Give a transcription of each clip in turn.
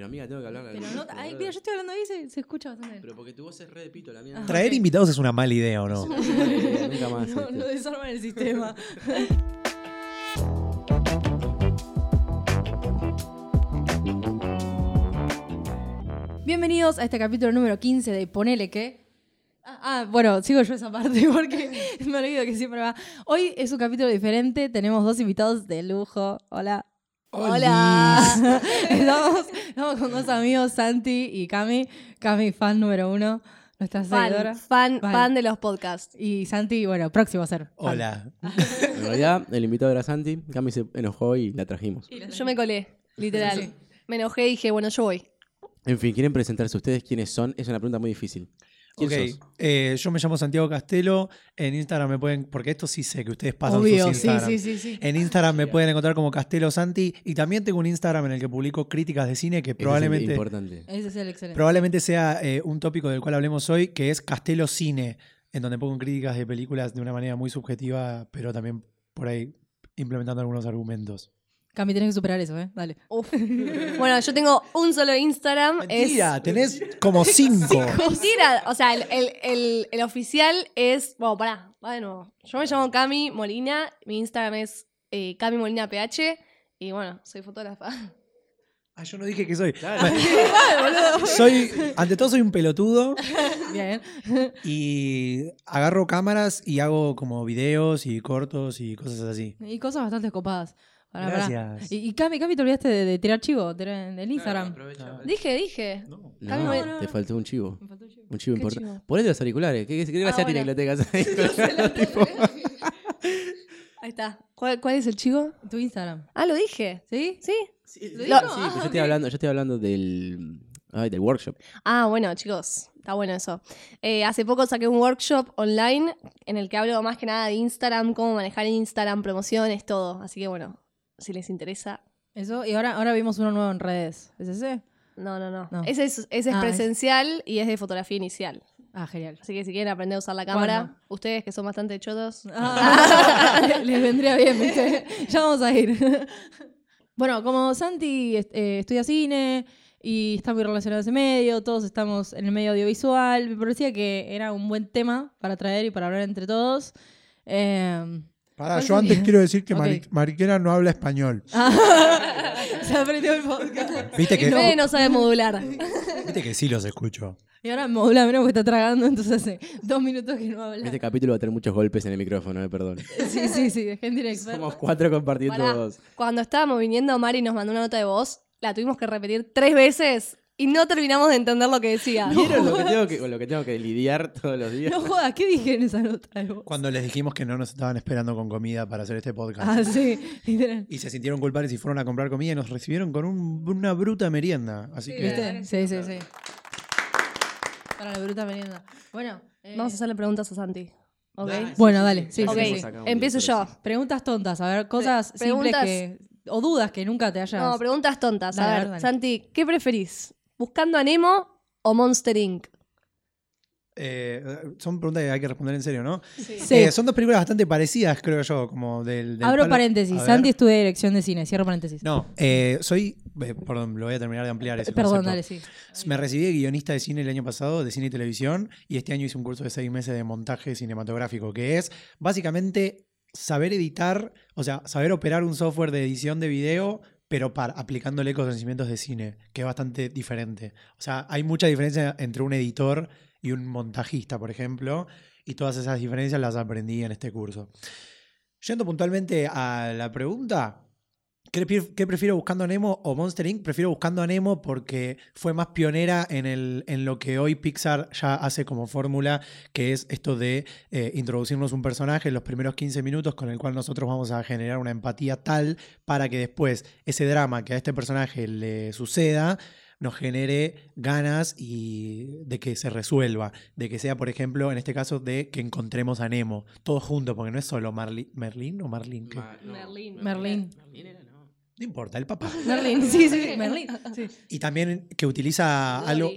Pero amiga, tengo que hablar. Pero no, ay, mira, yo estoy hablando ahí y se, se escucha bastante bien. Pero porque tu voz es re de pito, la mía. Ah. Traer invitados es una mala idea, ¿o no? Nunca más. No, este. no desarman el sistema. Bienvenidos a este capítulo número 15 de Ponele que. Ah, ah, bueno, sigo yo esa parte porque me olvido que siempre va. Hoy es un capítulo diferente, tenemos dos invitados de lujo. Hola. Hola. Estamos, estamos con dos amigos, Santi y Cami. Cami, fan número uno, nuestra seguidora. Fan, fan, Fan. fan de los podcasts. Y Santi, bueno, próximo a ser. fan. Hola. En realidad, el invitado era Santi. Cami se enojó y la trajimos. Yo me colé, literal. Sí, sí. Me enojé y dije, bueno, yo voy. En fin, ¿quieren presentarse ustedes quiénes son? Es una pregunta muy difícil. ¿Quién Ok, eh, yo me llamo Santiago Castelo. En Instagram me pueden, porque esto sí sé que ustedes pasan Obvio, sus Instagram. sí, sí, sí. En Instagram me pueden encontrar como Castelo Santi y también tengo un Instagram en el que publico críticas de cine que Ese es el probablemente, importante. Ese es el excelente. probablemente sea eh, un tópico del cual hablemos hoy, que es Castelo Cine, en donde pongo críticas de películas de una manera muy subjetiva, pero también por ahí implementando algunos argumentos. Cami, tenés que superar eso, ¿eh? Dale. Uf. bueno, yo tengo un solo Instagram. Mentira, tenés como cinco. Mentira. O sea, el, el- el- el oficial es. Bueno, pará, va de nuevo. Yo me llamo Cami Molina. Mi Instagram es eh, Cami Molina PH. Y bueno, soy fotógrafa. Ah, yo no dije que soy. Claro. Soy, ante todo soy un pelotudo Bien. y agarro cámaras y hago como videos y cortos y cosas así. Y cosas bastante copadas. Pará, pará. Gracias. Y, y Cami, Cami, te olvidaste de, de tirar chivo del Instagram. Dije, dije. No. No, Cami, no, te faltó un chivo. Me faltó chivo. Un chivo ¿Qué importante. chivo? Ponete los auriculares. ¿Qué, qué, qué gracia Ah, tiene bueno. que lo tengas ahí? Tipo, Ahí está. ¿Cuál, cuál es el chico? Tu Instagram. Ah, lo dije. ¿Sí? ¿Sí? Sí, ¿Lo sí, Ah, yo estoy hablando, yo estoy hablando del, ay, del workshop. Ah, bueno, chicos, está bueno eso. Eh, hace poco saqué un workshop online en el que hablo más que nada de Instagram, cómo manejar Instagram, promociones, todo. Así que bueno, si les interesa. Eso. Y ahora, ahora vimos uno nuevo en redes. ¿Es ese? No, no, no. No. Ese es, ese es Ah, es- presencial y es de fotografía inicial. Ah, genial. Así que si quieren aprender a usar la cámara, ustedes que son bastante chotos. Ah, les vendría bien, ¿viste? Ya vamos a ir. bueno, como Santi eh, estudia cine y está muy relacionado a ese medio, todos estamos en el medio audiovisual, me parecía que era un buen tema para traer y para hablar entre todos. Eh, Pará, ¿Cuál yo antes quiero decir que Ok. Mari- Mariquera no habla español. se aprendió el podcast. Viste que, Fede no sabe modular. viste que sí los escucho. Y ahora modula menos porque está tragando, entonces hace dos minutos que no habla. Este capítulo va a tener muchos golpes en el micrófono, eh, perdón. Sí, sí, sí, de gente inexperta. Somos cuatro compartiendo Pará. dos. Cuando estábamos viniendo, Mari nos mandó una nota de voz. La tuvimos que repetir tres veces y no terminamos de entender lo que decía. ¿Vieron lo que, tengo que, con lo que tengo que lidiar todos los días? No jodas, ¿qué dije en esa nota de voz? Cuando les dijimos que no nos estaban esperando con comida para hacer este podcast. Ah, sí, literal. Y se sintieron culpables y fueron a comprar comida y nos recibieron con un- una bruta merienda. Así que. ¿Viste? Sí, sí, sí. Para la bruta merienda. Bueno, eh, Vamos a hacerle preguntas a Santi. ¿Ok? Dale. Bueno, dale, sí, Ok, sí, empiezo yo. Preguntas tontas, a ver, cosas Pre- preguntas- simples que. O dudas que nunca te hayas. No, preguntas tontas. Dale, a a ver, ver, dale. Santi, ¿qué preferís? ¿Buscando a Nemo o Monster Inc? eh, son preguntas que hay que responder en serio, ¿no? Sí. Sí. Eh, son dos películas bastante parecidas, creo yo, como del. del Abro palo- paréntesis. Santi estudia dirección de cine. Cierro paréntesis. No, eh, soy. eh, perdón, lo voy a terminar de ampliar. ese Perdón, concepto. dale, sí. Me recibí de guionista de cine el año pasado, de cine y televisión, y este año hice un curso de seis meses de montaje cinematográfico, que es básicamente saber editar, o sea, saber operar un software de edición de video, pero para, aplicándole conocimientos de cine, que es bastante diferente. O sea, hay mucha diferencia entre un editor y un montajista, por ejemplo, y todas esas diferencias las aprendí en este curso. Yendo puntualmente a la pregunta, ¿Qué, pre- qué prefiero buscando a Nemo o Monster Inc? Prefiero buscando a Nemo porque fue más pionera en, el, en lo que hoy Pixar ya hace como fórmula, que es esto de eh, introducirnos un personaje en los primeros 15 minutos con el cual nosotros vamos a generar una empatía tal para que después ese drama que a este personaje le suceda nos genere ganas y de que se resuelva, de que sea, por ejemplo, en este caso, de que encontremos a Nemo, todos juntos, porque no es solo Marli- Merlín o Marlin. ¿qué? Ma- no. Merlín. No. Importa, el papá. Merlín, sí, sí, Merlín. Sí. Y también que utiliza algo.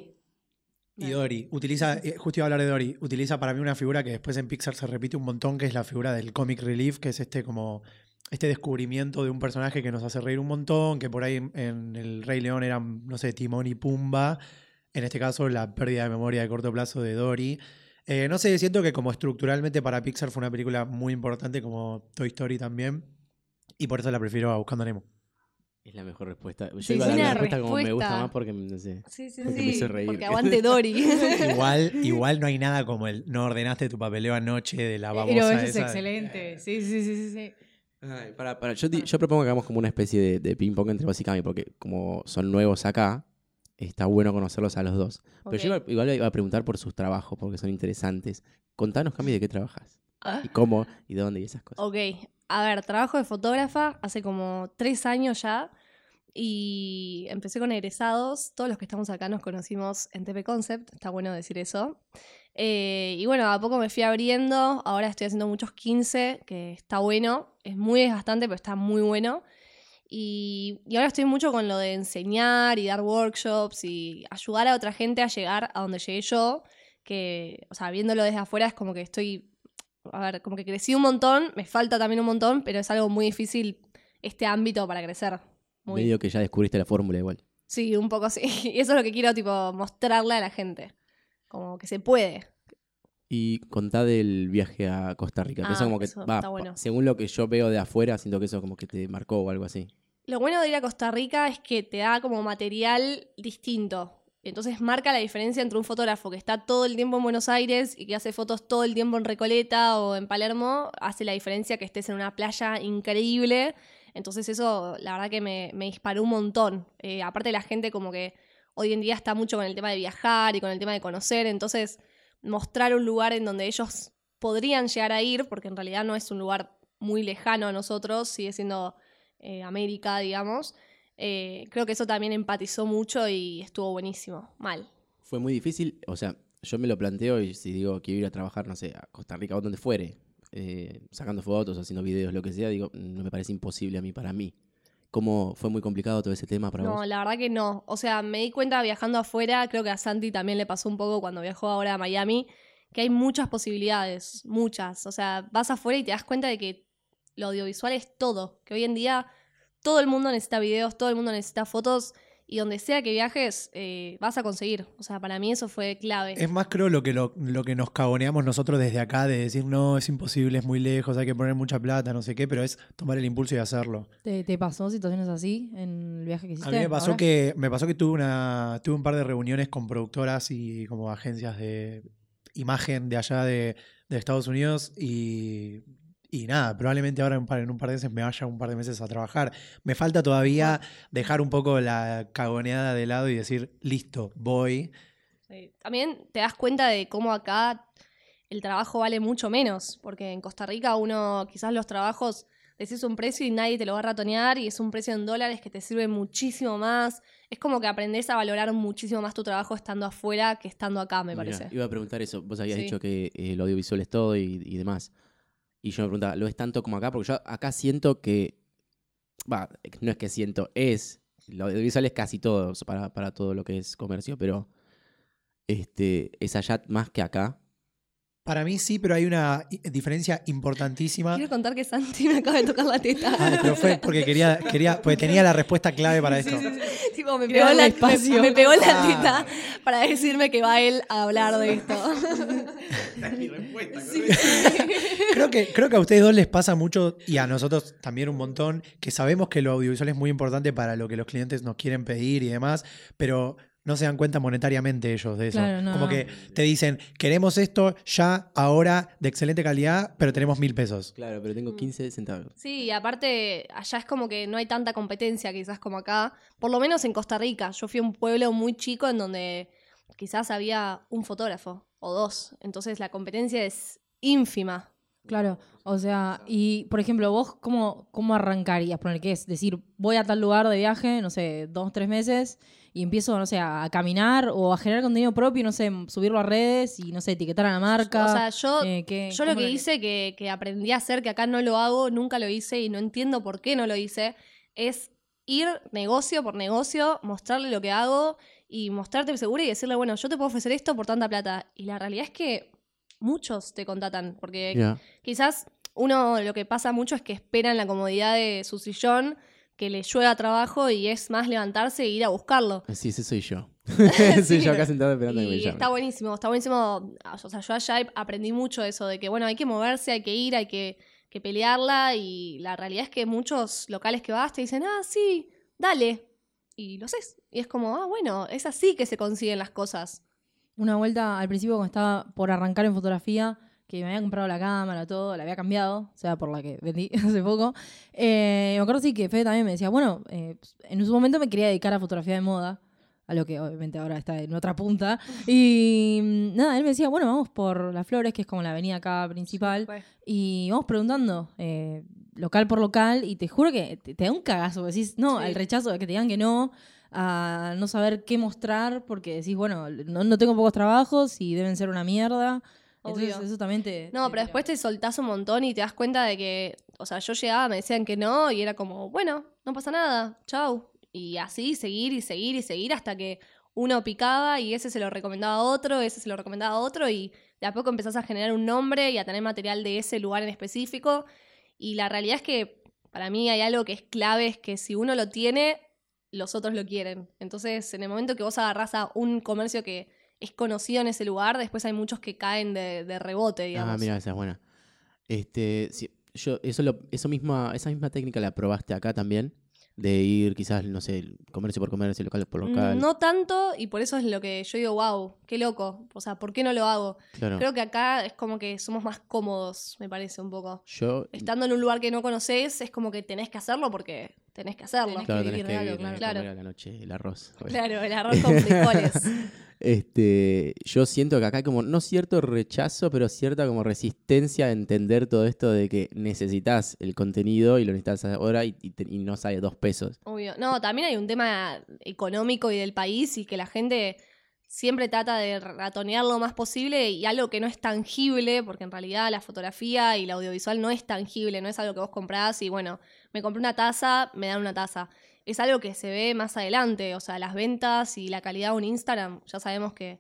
Y Dory, utiliza, eh, justo iba a hablar de Dory, utiliza para mí una figura que después en Pixar se repite un montón, que es la figura del comic relief, que es este como este descubrimiento de un personaje que nos hace reír un montón, que por ahí en, en El Rey León eran, no sé, Timón y Pumba. En este caso, la pérdida de memoria de corto plazo de Dory. Eh, no sé, siento que como estructuralmente para Pixar fue una película muy importante, como Toy Story también. Y por eso la prefiero a Buscando a Nemo. Es la mejor respuesta. Yo Sí, iba a dar es la una respuesta como me gusta respuesta. más porque, no sé. Sí, sí, Porque me hizo reír. Porque aguante Dory. Igual, igual no hay nada como el no ordenaste tu papeleo anoche de la babosa Pero eso es esa. excelente. Sí, sí, sí, sí. sí. Ay, para, para, yo, yo propongo que hagamos como una especie de, de ping-pong entre vos y Cami, porque como son nuevos acá, está bueno conocerlos a los dos. Pero yo iba, igual iba a preguntar por sus trabajos, porque son interesantes. Contanos, Cami, de qué trabajas. Ah. Y cómo, y de dónde, y esas cosas. Ok, a ver, trabajo de fotógrafa hace como tres años ya y empecé con egresados. Todos los que estamos acá nos conocimos en TP Concept, está bueno decir eso. Eh, y bueno, a poco me fui abriendo, ahora estoy haciendo muchos 15, que está bueno, es muy desgastante, pero está muy bueno. Y, y ahora estoy mucho con lo de enseñar y dar workshops y ayudar a otra gente a llegar a donde llegué yo, que, o sea, viéndolo desde afuera es como que estoy a ver, como que crecí un montón, me falta también un montón, pero es algo muy difícil este ámbito para crecer. Muy- Medio que ya descubriste la fórmula igual. Sí, un poco sí. Y eso es lo que quiero, tipo, mostrarle a la gente. Como que se puede. Y contá del viaje a Costa Rica. que Ah, eso como que eso va, está bueno. según lo que yo veo de afuera, siento que eso como que te marcó o algo así. Lo bueno de ir a Costa Rica es que te da como material distinto. Entonces marca la diferencia entre un fotógrafo que está todo el tiempo en Buenos Aires y que hace fotos todo el tiempo en Recoleta o en Palermo, hace la diferencia que estés en una playa increíble. Entonces eso la verdad que me, disparó un montón. Eh, aparte la gente como que hoy en día está mucho con el tema de viajar y con el tema de conocer, entonces mostrar un lugar en donde ellos podrían llegar a ir, porque en realidad no es un lugar muy lejano a nosotros, sigue siendo eh, América, digamos. Eh, creo que eso también empatizó mucho y estuvo buenísimo. Mal. Fue muy difícil, o sea, yo me lo planteo y si digo quiero ir a trabajar, no sé, a Costa Rica o donde fuere, eh, sacando fotos, haciendo videos, lo que sea, digo, no me parece imposible a mí, para mí. ¿Cómo fue muy complicado todo ese tema para No, vos? la verdad que no. O sea, me di cuenta viajando afuera, creo que a Santi también le pasó un poco cuando viajó ahora a Miami, que hay muchas posibilidades, muchas. O sea, vas afuera y te das cuenta de que lo audiovisual es todo, que hoy en día todo el mundo necesita videos, todo el mundo necesita fotos y donde sea que viajes eh, vas a conseguir. O sea, para mí eso fue clave. Es más creo lo que, lo, lo que nos cagoneamos nosotros desde acá, de decir, no, es imposible, es muy lejos, hay que poner mucha plata, no sé qué, pero es tomar el impulso y hacerlo. ¿Te, te pasó situaciones así en el viaje que hiciste? A mí me pasó ahora? que me pasó que tuve una tuve un par de reuniones con productoras y como agencias de imagen de allá de, de Estados Unidos y, y nada, probablemente ahora en un, par, en un par de meses me vaya un par de meses a trabajar. Me falta todavía dejar un poco la cagoneada de lado y decir, listo, voy. Sí. También te das cuenta de cómo acá el trabajo vale mucho menos, porque en Costa Rica uno quizás los trabajos decís un precio y nadie te lo va a ratonear y es un precio en dólares que te sirve muchísimo más. Es como que aprendes a valorar muchísimo más tu trabajo estando afuera que estando acá, me Mirá, parece. iba a preguntar eso. Vos habías Sí. dicho que eh, el audiovisual es todo y, y demás. Y yo me preguntaba, ¿lo es tanto como acá? Porque yo acá siento que. Va, no es que siento, es. Lo audiovisual es casi todo para, para todo lo que es comercio, pero. Este, es allá más que acá. Para mí sí, pero hay una diferencia importantísima. Quiero contar que Santi me acaba de tocar la teta. Ah, pero fue porque quería, quería, porque tenía la respuesta clave para esto. Tipo, me pegó, la, espacio. me, me pegó la Ah. teta para decirme que va él a hablar de esto. Creo que, creo que a ustedes dos les pasa mucho y a nosotros también un montón, que sabemos que lo audiovisual es muy importante para lo que los clientes nos quieren pedir y demás, pero no se dan cuenta monetariamente ellos de eso. Claro, no, Como no. que te dicen, queremos esto ya, ahora, de excelente calidad, pero tenemos mil pesos. Claro, pero tengo 15 centavos. Sí, y aparte allá es como que no hay tanta competencia quizás como acá, por lo menos en Costa Rica. Yo fui a un pueblo muy chico en donde quizás había un fotógrafo o dos, entonces la competencia es ínfima. Claro, o sea, y por ejemplo, vos, ¿cómo, cómo arrancarías? Poner qué es decir, voy a tal lugar de viaje, no sé, dos, tres meses, y empiezo, no sé, a caminar o a generar contenido propio, no sé, subirlo a redes y, no sé, etiquetar a la marca. O sea, yo, eh, ¿qué- yo lo que hice, que, que aprendí a hacer, que acá no lo hago, nunca lo hice y no entiendo por qué no lo hice, es ir negocio por negocio, mostrarle lo que hago y mostrarte segura y decirle, bueno, yo te puedo ofrecer esto por tanta plata. Y la realidad es que muchos te contratan, porque quizás uno lo que pasa mucho es que espera en la comodidad de su sillón que le llueva trabajo y es más levantarse e ir a buscarlo. Sí, ese soy yo. soy yo acá sentado esperando que me Y llamen. está buenísimo, está buenísimo. O sea, yo allá aprendí mucho de eso, de que bueno, hay que moverse, hay que ir, hay que, que pelearla. Y la realidad es que muchos locales que vas te dicen, ah, sí, dale. Y lo haces. Y es como, ah, bueno, es así que se consiguen las cosas. Una vuelta al principio cuando estaba por arrancar en fotografía, que me había comprado la cámara, todo, la había cambiado, o sea, por la que vendí hace poco. Eh, me acuerdo sí que Fede también me decía, bueno, eh, en su momento me quería dedicar a fotografía de moda, a lo que obviamente ahora está en otra punta. Y mm, nada, él me decía, bueno, vamos por Las Flores, que es como la avenida acá principal, y vamos preguntando eh, local por local, y te juro que te, te da un cagazo, decís, no, Sí. el rechazo de que te digan que no, a no saber qué mostrar, porque decís, bueno, no, no tengo pocos trabajos y deben ser una mierda. Entonces eso también te... No, te- pero después te soltás un montón y te das cuenta de que, o sea, yo llegaba, me decían que no y era como, bueno, no pasa nada, chau. Y así seguir y seguir y seguir hasta que uno picaba y ese se lo recomendaba a otro, ese se lo recomendaba a otro y de a poco empezás a generar un nombre y a tener material de ese lugar en específico. Y la realidad es que para mí hay algo que es clave, es que si uno lo tiene, los otros lo quieren. Entonces, en el momento que vos agarrás a un comercio que es conocido en ese lugar, después hay muchos que caen de, de rebote, digamos. Ah, mira, esa es buena. Este, sí, yo, eso, lo, eso misma, esa misma técnica la probaste acá también, de ir quizás, no sé, comercio por comercio, local por local. Mm, No tanto, y por eso es lo que yo digo, wow, qué loco. O sea, ¿por qué no lo hago? claro. Creo que acá es como que somos más cómodos, me parece un poco. Yo, Estando en un lugar que no conoces, es como que tenés que hacerlo porque tenés que hacerlo. Tenés claro, que tenés vivir que de algo, vivir, claro. comer a la noche el arroz. Claro, el arroz con frijoles. Este, yo siento que acá hay como, no cierto rechazo, pero cierta como resistencia a entender todo esto de que necesitas el contenido y lo necesitas ahora y, y y no sale dos pesos. Obvio. No, también hay un tema económico y del país y que la gente siempre trata de ratonear lo más posible y algo que no es tangible, porque en realidad la fotografía y la audiovisual no es tangible, no es algo que vos comprás y bueno, me compré una taza, me dan una taza. Es algo que se ve más adelante, o sea, las ventas y la calidad de un Instagram, ya sabemos que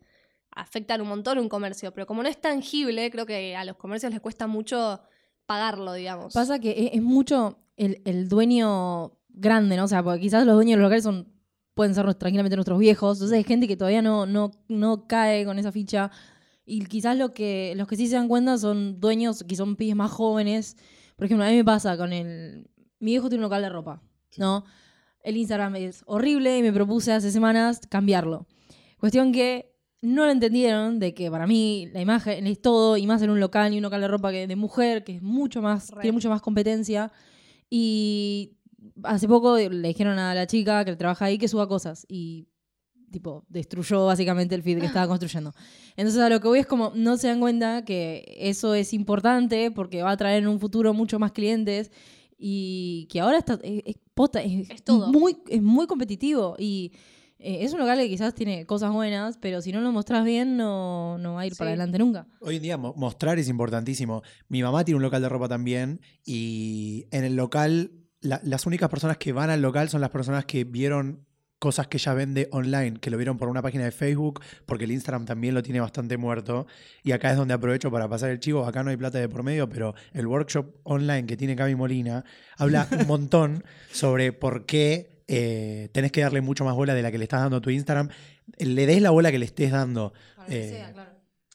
afectan un montón un comercio, pero como no es tangible, creo que a los comercios les cuesta mucho pagarlo, digamos. Pasa que es, es mucho el, el dueño grande, ¿no? O sea, porque quizás los dueños de los locales son, pueden ser tranquilamente nuestros viejos. Entonces hay gente que todavía no, no, no cae con esa ficha. Y quizás lo que, los que sí se dan cuenta son dueños que son pibes más jóvenes. Por ejemplo, a mí me pasa con el... Mi viejo tiene un local de ropa, ¿no? El Instagram es horrible y me propuse hace semanas cambiarlo. Cuestión que no lo entendieron de que para mí la imagen es todo y más en un local y un local de ropa que de mujer que es mucho más Re. tiene mucho más competencia y hace poco le dijeron a la chica que trabaja ahí que suba cosas y tipo destruyó básicamente el feed que estaba construyendo. Entonces a lo que voy es como no se dan cuenta que eso es importante porque va a traer en un futuro mucho más clientes y que ahora está es, es posta, es, Es todo. muy es muy competitivo y eh, es un local que quizás tiene cosas buenas, pero si no lo mostrás bien no, no va a ir para Sí. adelante nunca. Hoy en día mo- mostrar es importantísimo. Mi mamá tiene un local de ropa también y en el local la- las únicas personas que van al local son las personas que vieron cosas que ella vende online, que lo vieron por una página de Facebook, porque el Instagram también lo tiene bastante muerto. Y acá es donde aprovecho para pasar el chivo. Acá no hay plata de por medio, pero el workshop online que tiene Cami Molina habla un montón sobre por qué eh, tenés que darle mucho más bola de la que le estás dando a tu Instagram. Le des la bola que le estés dando. Eh,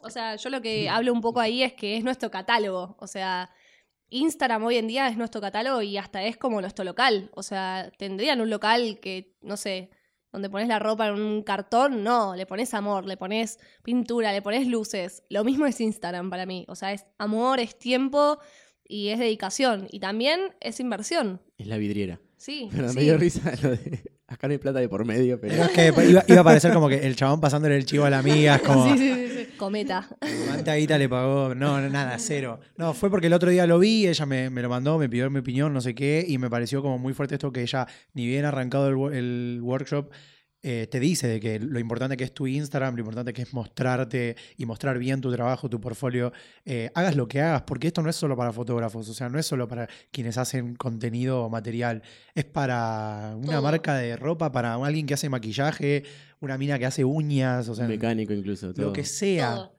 O sea, yo lo que hablo un poco ahí es que es nuestro catálogo. O sea, Instagram hoy en día es nuestro catálogo y hasta es como nuestro local. O sea, tendrían un local que, no sé, donde pones la ropa en un cartón, no, le pones amor, le pones pintura, le pones luces. Lo mismo es Instagram para mí. O sea, es amor, es tiempo y es dedicación. Y también es inversión. Es la vidriera. Sí. Pero sí. me dio risa lo de. Acá no hay plata de por medio, pero. Pero es que iba, iba a parecer como que el chabón pasándole el chivo a la amiga, es como, Sí, sí, sí, sí. Cometa. ¿cuánta guita le pagó? No, nada, cero. No, fue porque el otro día lo vi, ella me, me lo mandó, me pidió mi opinión, no sé qué, y me pareció como muy fuerte esto que ella, ni bien arrancado el, wo- el workshop, eh, te dice de que lo importante que es tu Instagram, lo importante que es mostrarte y mostrar bien tu trabajo, tu portfolio, eh, hagas lo que hagas, porque esto no es solo para fotógrafos, o sea, no es solo para quienes hacen contenido o material, es para una Todo. marca de ropa, para alguien que hace maquillaje, una mina que hace uñas, o sea, mecánico incluso. Todo. lo que sea. Todo.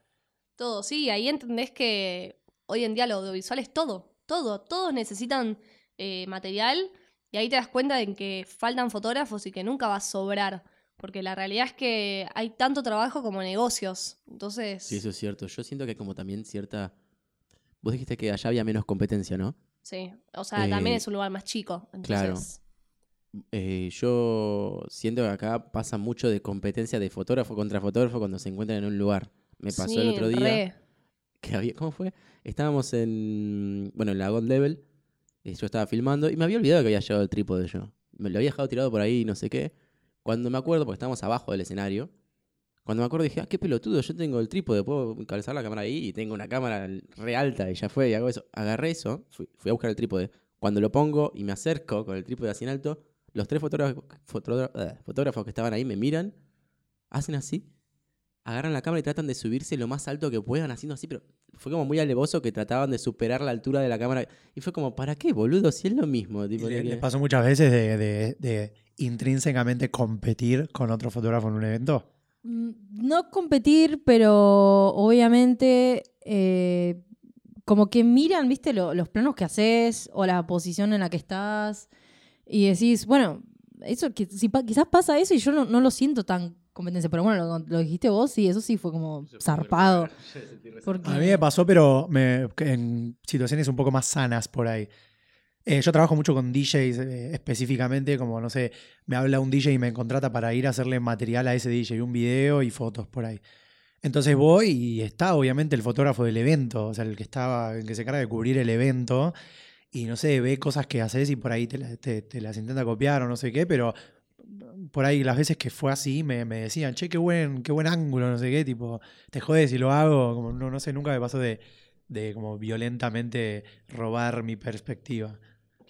Todo, sí, ahí entendés que hoy en día lo audiovisual es todo. todo, todos necesitan eh, material y ahí te das cuenta de que faltan fotógrafos y que nunca va a sobrar. Porque la realidad es que hay tanto trabajo como negocios. Entonces, Sí, eso es cierto. Yo siento que como también cierta... Vos dijiste que allá había menos competencia, ¿no? sí. O sea, también Eh, es un lugar más chico. claro. Eh, yo siento que acá pasa mucho de competencia de fotógrafo contra fotógrafo cuando se encuentran en un lugar. Me pasó el otro día re. que había, ¿cómo fue? Estábamos en, bueno, en la God Level, y yo estaba filmando y me había olvidado que había llevado el trípode yo. Me lo había dejado tirado por ahí, no sé qué. Cuando me acuerdo, porque estábamos abajo del escenario, cuando me acuerdo dije, ah, qué pelotudo, yo tengo el trípode, puedo calzar la cámara ahí y tengo una cámara re alta y ya fue, y hago eso. Agarré eso, fui, fui a buscar el trípode. Cuando lo pongo y me acerco con el trípode así en alto, los tres fotógrafos, eh, fotógrafos que estaban ahí me miran, hacen así, agarran la cámara y tratan de subirse lo más alto que puedan, haciendo así, pero fue como muy alevoso que trataban de superar la altura de la cámara. Y fue como, ¿para qué, boludo? Si es lo mismo. Tipo, le- de que- ¿Les pasó muchas veces de, de- de intrínsecamente competir con otro fotógrafo en un evento? Mm, No competir, pero obviamente eh, como que miran, viste, lo- los planos que haces o la posición en la que estás y decís, bueno, eso que, si quizás pasa eso y yo no, no lo siento tan competencia, pero bueno, lo, lo dijiste vos, sí, eso sí fue como zarpado. Porque, A mí me pasó, pero me- en situaciones un poco más sanas por ahí. Eh, yo trabajo mucho con DJs eh, específicamente, como no sé, me habla un DJ y me contrata para ir a hacerle material a ese DJ, un video y fotos por ahí. Entonces voy y está obviamente el fotógrafo del evento, o sea, el que estaba, el que se encarga de cubrir el evento, y no sé, ve cosas que haces y por ahí te, la- te- te las intenta copiar o no sé qué, pero por ahí las veces que fue así me, me decían, che, qué buen, qué buen ángulo, no sé qué, tipo, te jodes si lo hago, como no, no sé, nunca me pasó de, de como violentamente robar mi perspectiva.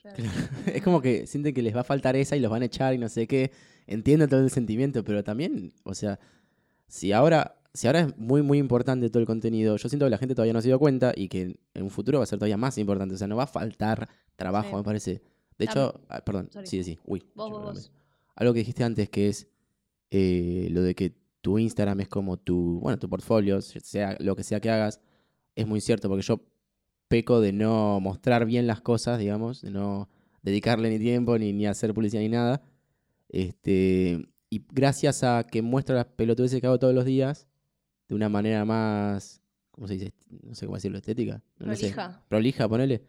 es como que sienten que les va a faltar esa y los van a echar y no sé qué. Entiendo todo el sentimiento, pero también, o sea, si ahora, si ahora es muy, muy importante todo el contenido, yo siento que la gente todavía no se dio cuenta y que en un futuro va a ser todavía más importante. O sea, no va a faltar trabajo, Sí. me parece. De hecho, ah, perdón, Sorry. sí, sí, uy. Vos. Algo que dijiste antes que es eh, lo de que tu Instagram es como tu, bueno, tu portfolio, sea lo que sea que hagas, es muy cierto, porque yo peco de no mostrar bien las cosas, digamos, de no dedicarle ni tiempo, ni, ni hacer publicidad ni nada. Este, y gracias a que muestro las pelotudeces que hago todos los días, de una manera más, ¿cómo se dice? No sé cómo decirlo, estética. No sé. Prolija. Prolija, ponele.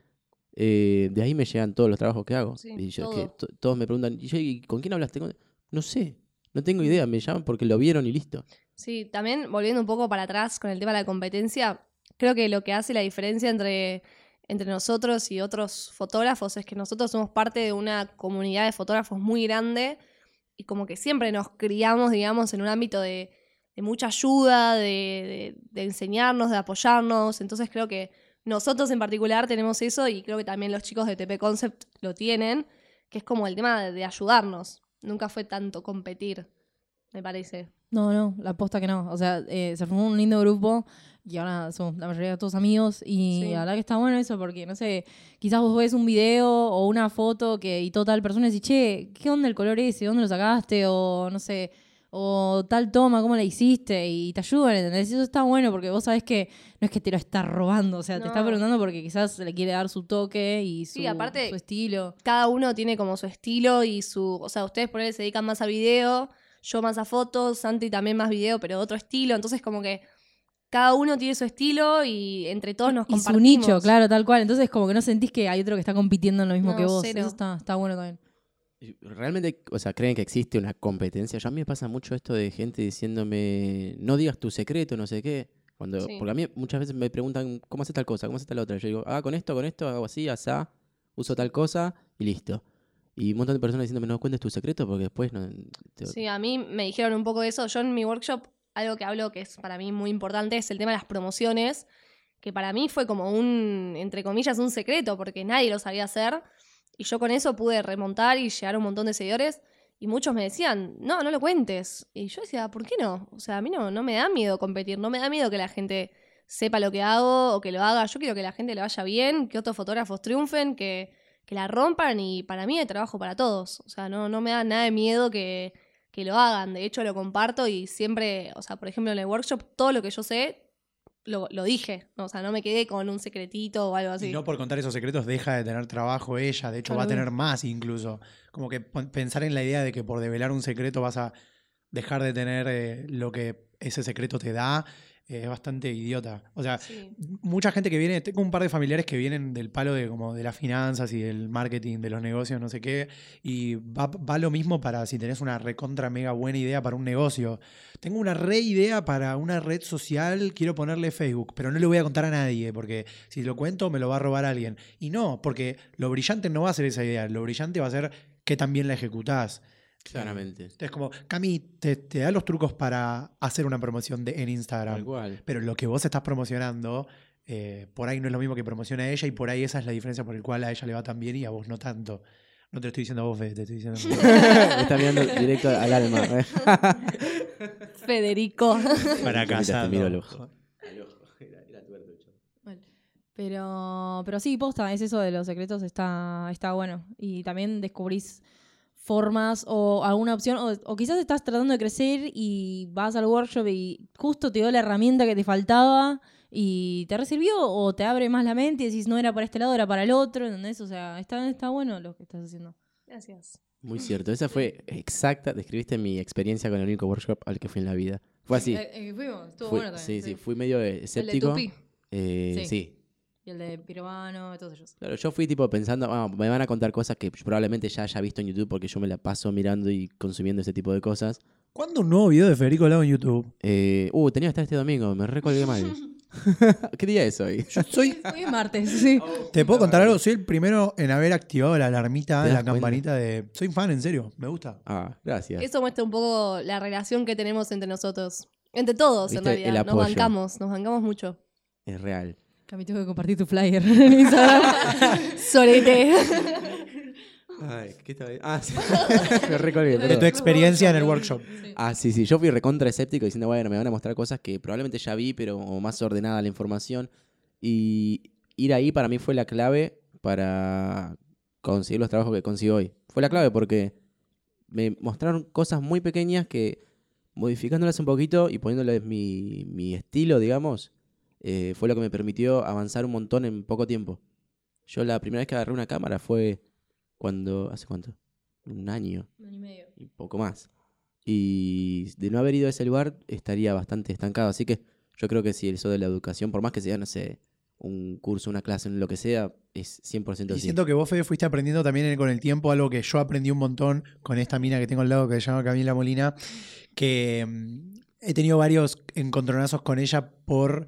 Eh, de ahí me llegan todos los trabajos que hago. Sí, y yo, que todo. to- todos me preguntan, ¿y, yo, ¿y con quién hablaste? ¿Con-?" No sé, no tengo idea, me llaman porque lo vieron y listo. Sí, también volviendo un poco para atrás con el tema de la competencia, creo que lo que hace la diferencia entre, entre nosotros y otros fotógrafos es que nosotros somos parte de una comunidad de fotógrafos muy grande y como que siempre nos criamos, digamos, en un ámbito de, de mucha ayuda, de, de- de enseñarnos, de apoyarnos. Entonces creo que nosotros en particular tenemos eso y creo que también los chicos de TP Concept lo tienen, que es como el tema de, de ayudarnos. Nunca fue tanto competir, me parece. No, no, la posta que no. O sea, eh, se formó un lindo grupo y ahora somos la mayoría de todos amigos y Sí. la verdad que está bueno eso porque, no sé, quizás vos ves un video o una foto que editó tal persona y decís, che, ¿qué onda el color ese? ¿Dónde lo sacaste? O no sé, o tal toma, ¿cómo la hiciste? Y te ayudan, ¿entendés? Y eso está bueno porque vos sabés que no es que te lo está robando, o sea, te está preguntando porque quizás le quiere dar su toque y su, Sí, aparte- su estilo. cada uno tiene como su estilo y su. O sea, ustedes por ahí se dedican más a video, yo más a fotos, Santi también más video, pero otro estilo. Entonces, como que cada uno tiene su estilo y entre todos nos Y su compartimos. nicho, claro, tal cual. Entonces, como que no sentís que hay otro que está compitiendo en lo mismo No, que vos. cero. Eso está, está bueno también. Realmente, o sea, creen que existe una competencia. Yo a mí me pasa mucho esto de gente diciéndome, no digas tu secreto, no sé qué. Cuando, Sí. Porque a mí muchas veces me preguntan, ¿cómo hace tal cosa? ¿Cómo hace tal otra? Yo digo, ah, con esto, con esto, hago así, asá, uso tal cosa y listo. Y un montón de personas diciéndome, no cuentes tu secreto porque después no... te- Sí, a mí me dijeron un poco de eso. Yo en mi workshop, algo que hablo que es para mí muy importante es el tema de las promociones, que para mí fue como un, entre comillas, un secreto, porque nadie lo sabía hacer. Y yo con eso pude remontar y llegar a un montón de seguidores. Y muchos me decían, no, no lo cuentes. Y yo decía, ¿por qué no? O sea, a mí no, no me da miedo competir, no me da miedo que la gente sepa lo que hago o que lo haga. Yo quiero que la gente le vaya bien, que otros fotógrafos triunfen, que, que la rompan y para mí hay trabajo para todos. O sea, no, no me da nada de miedo que, que lo hagan. De hecho, lo comparto y siempre, o sea, por ejemplo, en el workshop, todo lo que yo sé, lo, lo dije. O sea, no me quedé con un secretito o algo así. Y no por contar esos secretos deja de tener trabajo ella, de hecho va a tener más incluso. Como que pensar en la idea de que por develar un secreto vas a dejar de tener eh, lo que ese secreto te da, es bastante idiota. O sea, Sí. mucha gente que viene, tengo un par de familiares que vienen del palo de como de las finanzas y del marketing, de los negocios, no sé qué, y va, va lo mismo para si tenés una recontra mega buena idea para un negocio. Tengo una re idea para una red social, quiero ponerle Facebook, pero no le voy a contar a nadie, porque si lo cuento me lo va a robar alguien. Y no, porque lo brillante no va a ser esa idea, lo brillante va a ser que también la ejecutás. Claramente. Entonces, como, Cami, te, te da los trucos para hacer una promoción de, en Tal Instagram. cual. Pero lo que vos estás promocionando, eh, por ahí no es lo mismo que promociona ella y por ahí esa es la diferencia por el cual a ella le va tan bien y a vos no tanto. No te lo estoy diciendo a vos, Fede, te estoy diciendo a mí. Me está mirando directo al alma. ¿eh? Federico. Fracasado. Te miro al ojo. Pero, pero sí, posta, es eso de los secretos, está, está bueno. Y también descubrís formas o alguna opción, o, o quizás estás tratando de crecer y vas al workshop y justo te dio la herramienta que te faltaba y te resirvió o te abre más la mente y decís, no era para este lado, era para el otro, ¿entendés? O sea, está, está bueno lo que estás haciendo. Gracias. Muy cierto. Esa fue exacta. Describiste mi experiencia con el único workshop al que fui en la vida. Fue así. Eh, fuimos, estuvo Fui- bueno sí, también. sí, fui medio eh, El de escéptico. Tupi. Eh, Sí. sí. Y el de Pirobano, todos ellos. Claro, yo fui tipo pensando, ah, me van a contar cosas que probablemente ya haya visto en YouTube porque yo me la paso mirando y consumiendo ese tipo de cosas. ¿Cuándo un nuevo video de Federico Lago en YouTube? Eh, uh, tenía hasta este domingo, me recolgué mal. ¿Qué día es hoy? Yo soy. Hoy es martes, sí. ¿Te puedo contar algo? Soy el primero en haber activado la alarmita ¿Te de das la campanita de. Soy fan, en serio, me gusta. Ah, gracias. Eso muestra un poco la relación que tenemos entre nosotros. Entre todos, en Viste, realidad. Nos bancamos, nos bancamos mucho. Es real. Cami, tengo que compartir tu flyer en Instagram. Sorete. Ay, ¿qué estaba Ah, sí. me recolgué. De perdón. tu experiencia en el workshop. Ah, sí, sí. Yo fui recontra escéptico diciendo, bueno, me van a mostrar cosas que probablemente ya vi, pero más ordenada la información. Y ir ahí para mí fue la clave para conseguir los trabajos que consigo hoy. Fue la clave porque me mostraron cosas muy pequeñas que, modificándolas un poquito y poniéndoles mi, mi estilo, digamos, eh, fue lo que me permitió avanzar un montón en poco tiempo. Yo la primera vez que agarré una cámara fue cuando, ¿hace cuánto? Un año y poco más. Y de no haber ido a ese lugar estaría bastante estancado. Así que yo creo que si eso de la educación, por más que sea, no sé, un curso, una clase, lo que sea, es 100% Y siento que vos, Fede, fuiste aprendiendo también con el tiempo algo que yo aprendí un montón con esta mina que tengo al lado que se llama Camila Molina, que mm, he tenido varios encontronazos con ella por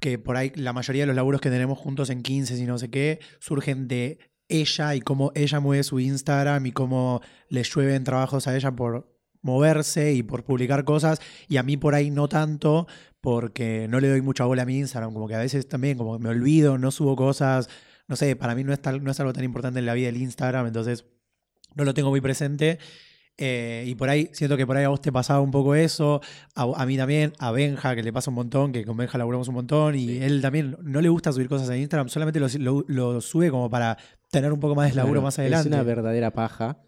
que por ahí la mayoría de los laburos que tenemos juntos en 15 y no sé qué surgen de ella y cómo ella mueve su Instagram y cómo le llueven trabajos a ella por moverse y por publicar cosas y a mí por ahí no tanto porque no le doy mucha bola a mi Instagram, como que a veces también como me olvido, no subo cosas, no sé, para mí no es, tal- no es algo tan importante en la vida del Instagram, entonces no lo tengo muy presente. Eh, y por ahí, siento que por ahí a vos te pasaba un poco eso, a, a mí también, a Benja, que le pasa un montón, que con Benja laburamos un montón, y él también no le gusta subir cosas a Instagram, solamente lo, lo- lo sube como para tener un poco más de laburo Claro, más adelante. Es una verdadera paja.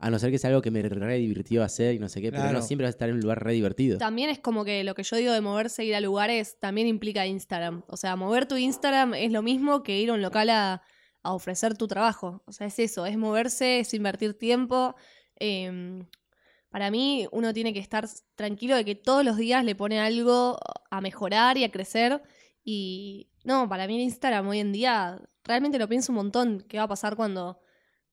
A no ser que sea algo que me re divirtió hacer y no sé qué, pero Claro. no siempre vas a estar en un lugar re divertido. También es como que lo que yo digo de moverse, ir a lugares, también implica Instagram. O sea, mover tu Instagram es lo mismo que ir a un local a, a ofrecer tu trabajo. O sea, es eso, es moverse, es invertir tiempo. Eh, para mí, uno tiene que estar tranquilo de que todos los días le pone algo a mejorar y a crecer. Y no, para mí en Instagram hoy en día realmente lo pienso un montón. ¿Qué va a pasar cuando,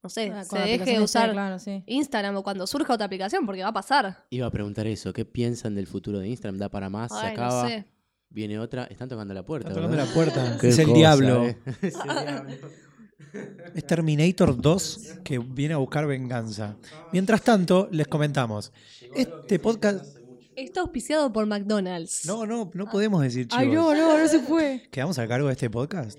no sé, Ah, se deje de usar Claro, sí. Instagram o cuando surja otra aplicación? Porque va a pasar. Iba a preguntar eso, ¿qué piensan del futuro de Instagram? ¿Da para más? ¿Se no acaba? sé. Viene otra, están tocando la puerta. Está tocando ¿verdad? la puerta. Qué Es el cosa, diablo. eh. Es el diablo. Es Terminator 2 que viene a buscar venganza. Mientras tanto, les comentamos. Este podcast. Está auspiciado por McDonald's. No, no, no podemos decir chicos. Ay, no, no, no se puede. ¿Quedamos a cargo de este podcast?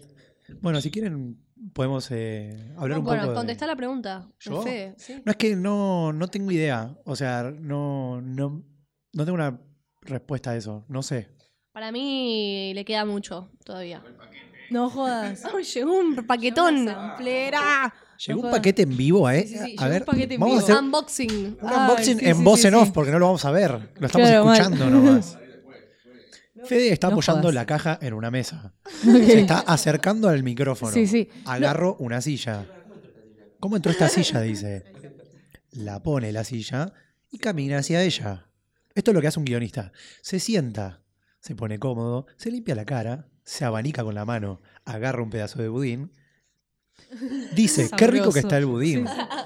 Bueno, si quieren, podemos eh, hablar No, un bueno, poco. de- contestá la pregunta. ¿Yo? Fede, sí. No es que no, no tengo idea. O sea, no, no, no tengo una respuesta a eso. No sé. Para mí le queda mucho todavía. No jodas. Llegó un paquetón. Samplera. Llegó un paquete en vivo, ¿eh? Sí, sí, sí, a llegó ver, un paquete en vamos a vivo. hacer Unboxing. un Ay, unboxing sí, en sí, voz sí, en sí. off porque no lo vamos a ver. Lo estamos Claro, mal. escuchando nomás. Fede está No apoyando jodas. la caja en una mesa. Se está acercando al micrófono. Sí, sí. Agarro una silla. ¿Cómo entró esta silla? Dice. La pone la silla y camina hacia ella. Esto es lo que hace un guionista. Se sienta, se pone cómodo, se limpia la cara, se abanica con la mano, agarra un pedazo de budín. Dice, qué rico que está el budín.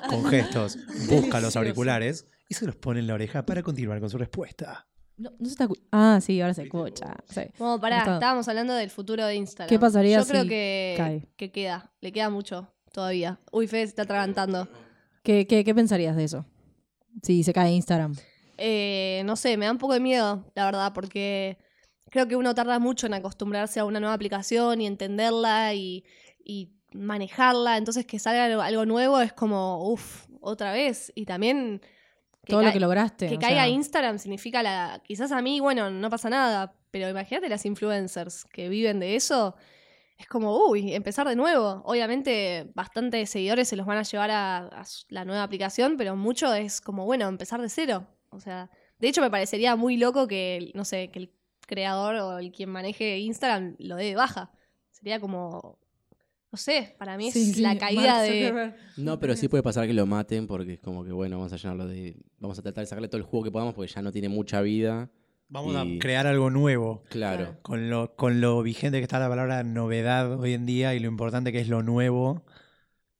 Con gestos, busca los auriculares y se los pone en la oreja para continuar con su respuesta. No, no se está Ah, sí, ahora se escucha. Sí. Bueno, pará, Está- estábamos hablando del futuro de Instagram. ¿Qué pasaría Yo creo si que, cae? que queda, le queda mucho todavía. Uy, Fede se está atragantando. ¿Qué, qué, qué pensarías de eso? Si se cae Instagram. Eh, no sé, me da un poco de miedo, la verdad, porque creo que uno tarda mucho en acostumbrarse a una nueva aplicación y entenderla y, y manejarla. Entonces, que salga algo, nuevo es como, uff, otra vez. Y también. que Todo lo que lograste. Que caiga sea, Instagram significa la. Quizás a mí, bueno, no pasa nada. Pero imagínate las influencers que viven de eso. Es como, uy, empezar de nuevo. Obviamente, bastantes seguidores se los van a llevar a, a la nueva aplicación, pero mucho es como, bueno, empezar de cero. O sea, de hecho, me parecería muy loco que, no sé, que el creador o el quien maneje Instagram lo dé de baja. Sería como, no sé, para mí es sí, la caída Mark de. No, pero sí puede pasar que lo maten porque es como que, bueno, vamos a llenarlo de. Vamos a tratar de sacarle todo el juego que podamos porque ya no tiene mucha vida. Vamos Y- a crear algo nuevo. Claro. Con lo, con lo vigente que está la palabra novedad hoy en día y lo importante que es lo nuevo,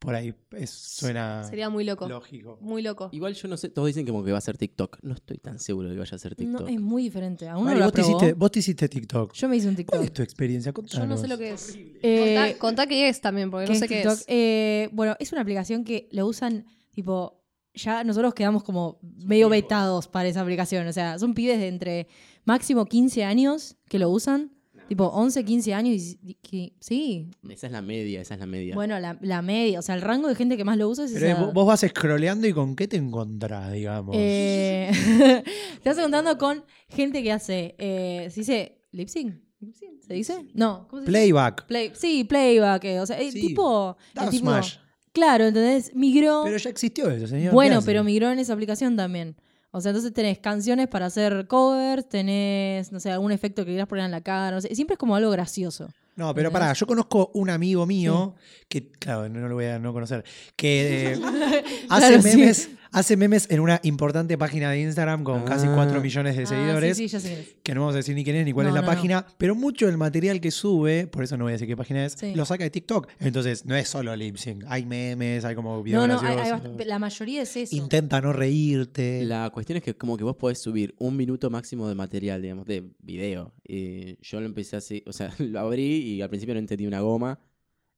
por ahí es- suena Sería muy loco. lógico. Muy loco. Igual yo no sé, todos dicen como que va a ser TikTok. No estoy tan seguro de que vaya a ser TikTok. No, es muy diferente. Aún Mari, no lo vos, te probó. hiciste, vos te hiciste TikTok. Yo me hice un ¿Cuál TikTok. es tu experiencia? Contanos. Yo no sé lo que es. Eh, Contá, contá qué es también, porque no ¿Qué sé es qué es. Eh, bueno, es una aplicación que lo usan, tipo, ya nosotros quedamos como medio vetados para esa aplicación. O sea, son pibes de entre máximo 15 años que lo usan. Tipo, 11, 15 años y, que- sí. Esa es la media, esa es la media. Bueno, la, la media, o sea, el rango de gente que más lo usa es Pero esa- es- vos vas scrolleando y con qué te encontrás, digamos. Eh, te vas encontrando con gente que hace, eh, ¿se dice lip sync? ¿Lip sync? ¿Se dice? No, ¿cómo se dice? Playback. Play- sí, playback, eh, o sea, el Sí, tipo, el Dance tipo- Smash. claro, ¿entendés? Migró, Pero ya existió eso, señor. bueno, pero migró en esa aplicación también. O sea, entonces tenés canciones para hacer covers, tenés, no sé, algún efecto que quieras poner en la cara, no sé, siempre es como algo gracioso. No, pero pará, yo conozco un amigo mío que, claro, no lo voy a no conocer, que eh, hace, Claro, sí. Hace memes en una importante página de Instagram con casi Ah. 4 millones de Ah, seguidores. sí, sí, ya sé. Que no vamos a decir ni quién es ni cuál No, es la no, no. página, pero mucho del material que sube, por eso no voy a decir qué página es, Sí. lo saca de TikTok. Entonces, no es solo lip sync, hay memes, hay como videos No, no, hay- hay la mayoría es eso. Intenta no reírte. La cuestión es que como que vos podés subir un minuto máximo de material, digamos, de video. Eh, yo lo empecé así, o sea, lo abrí y al principio no entendí una goma.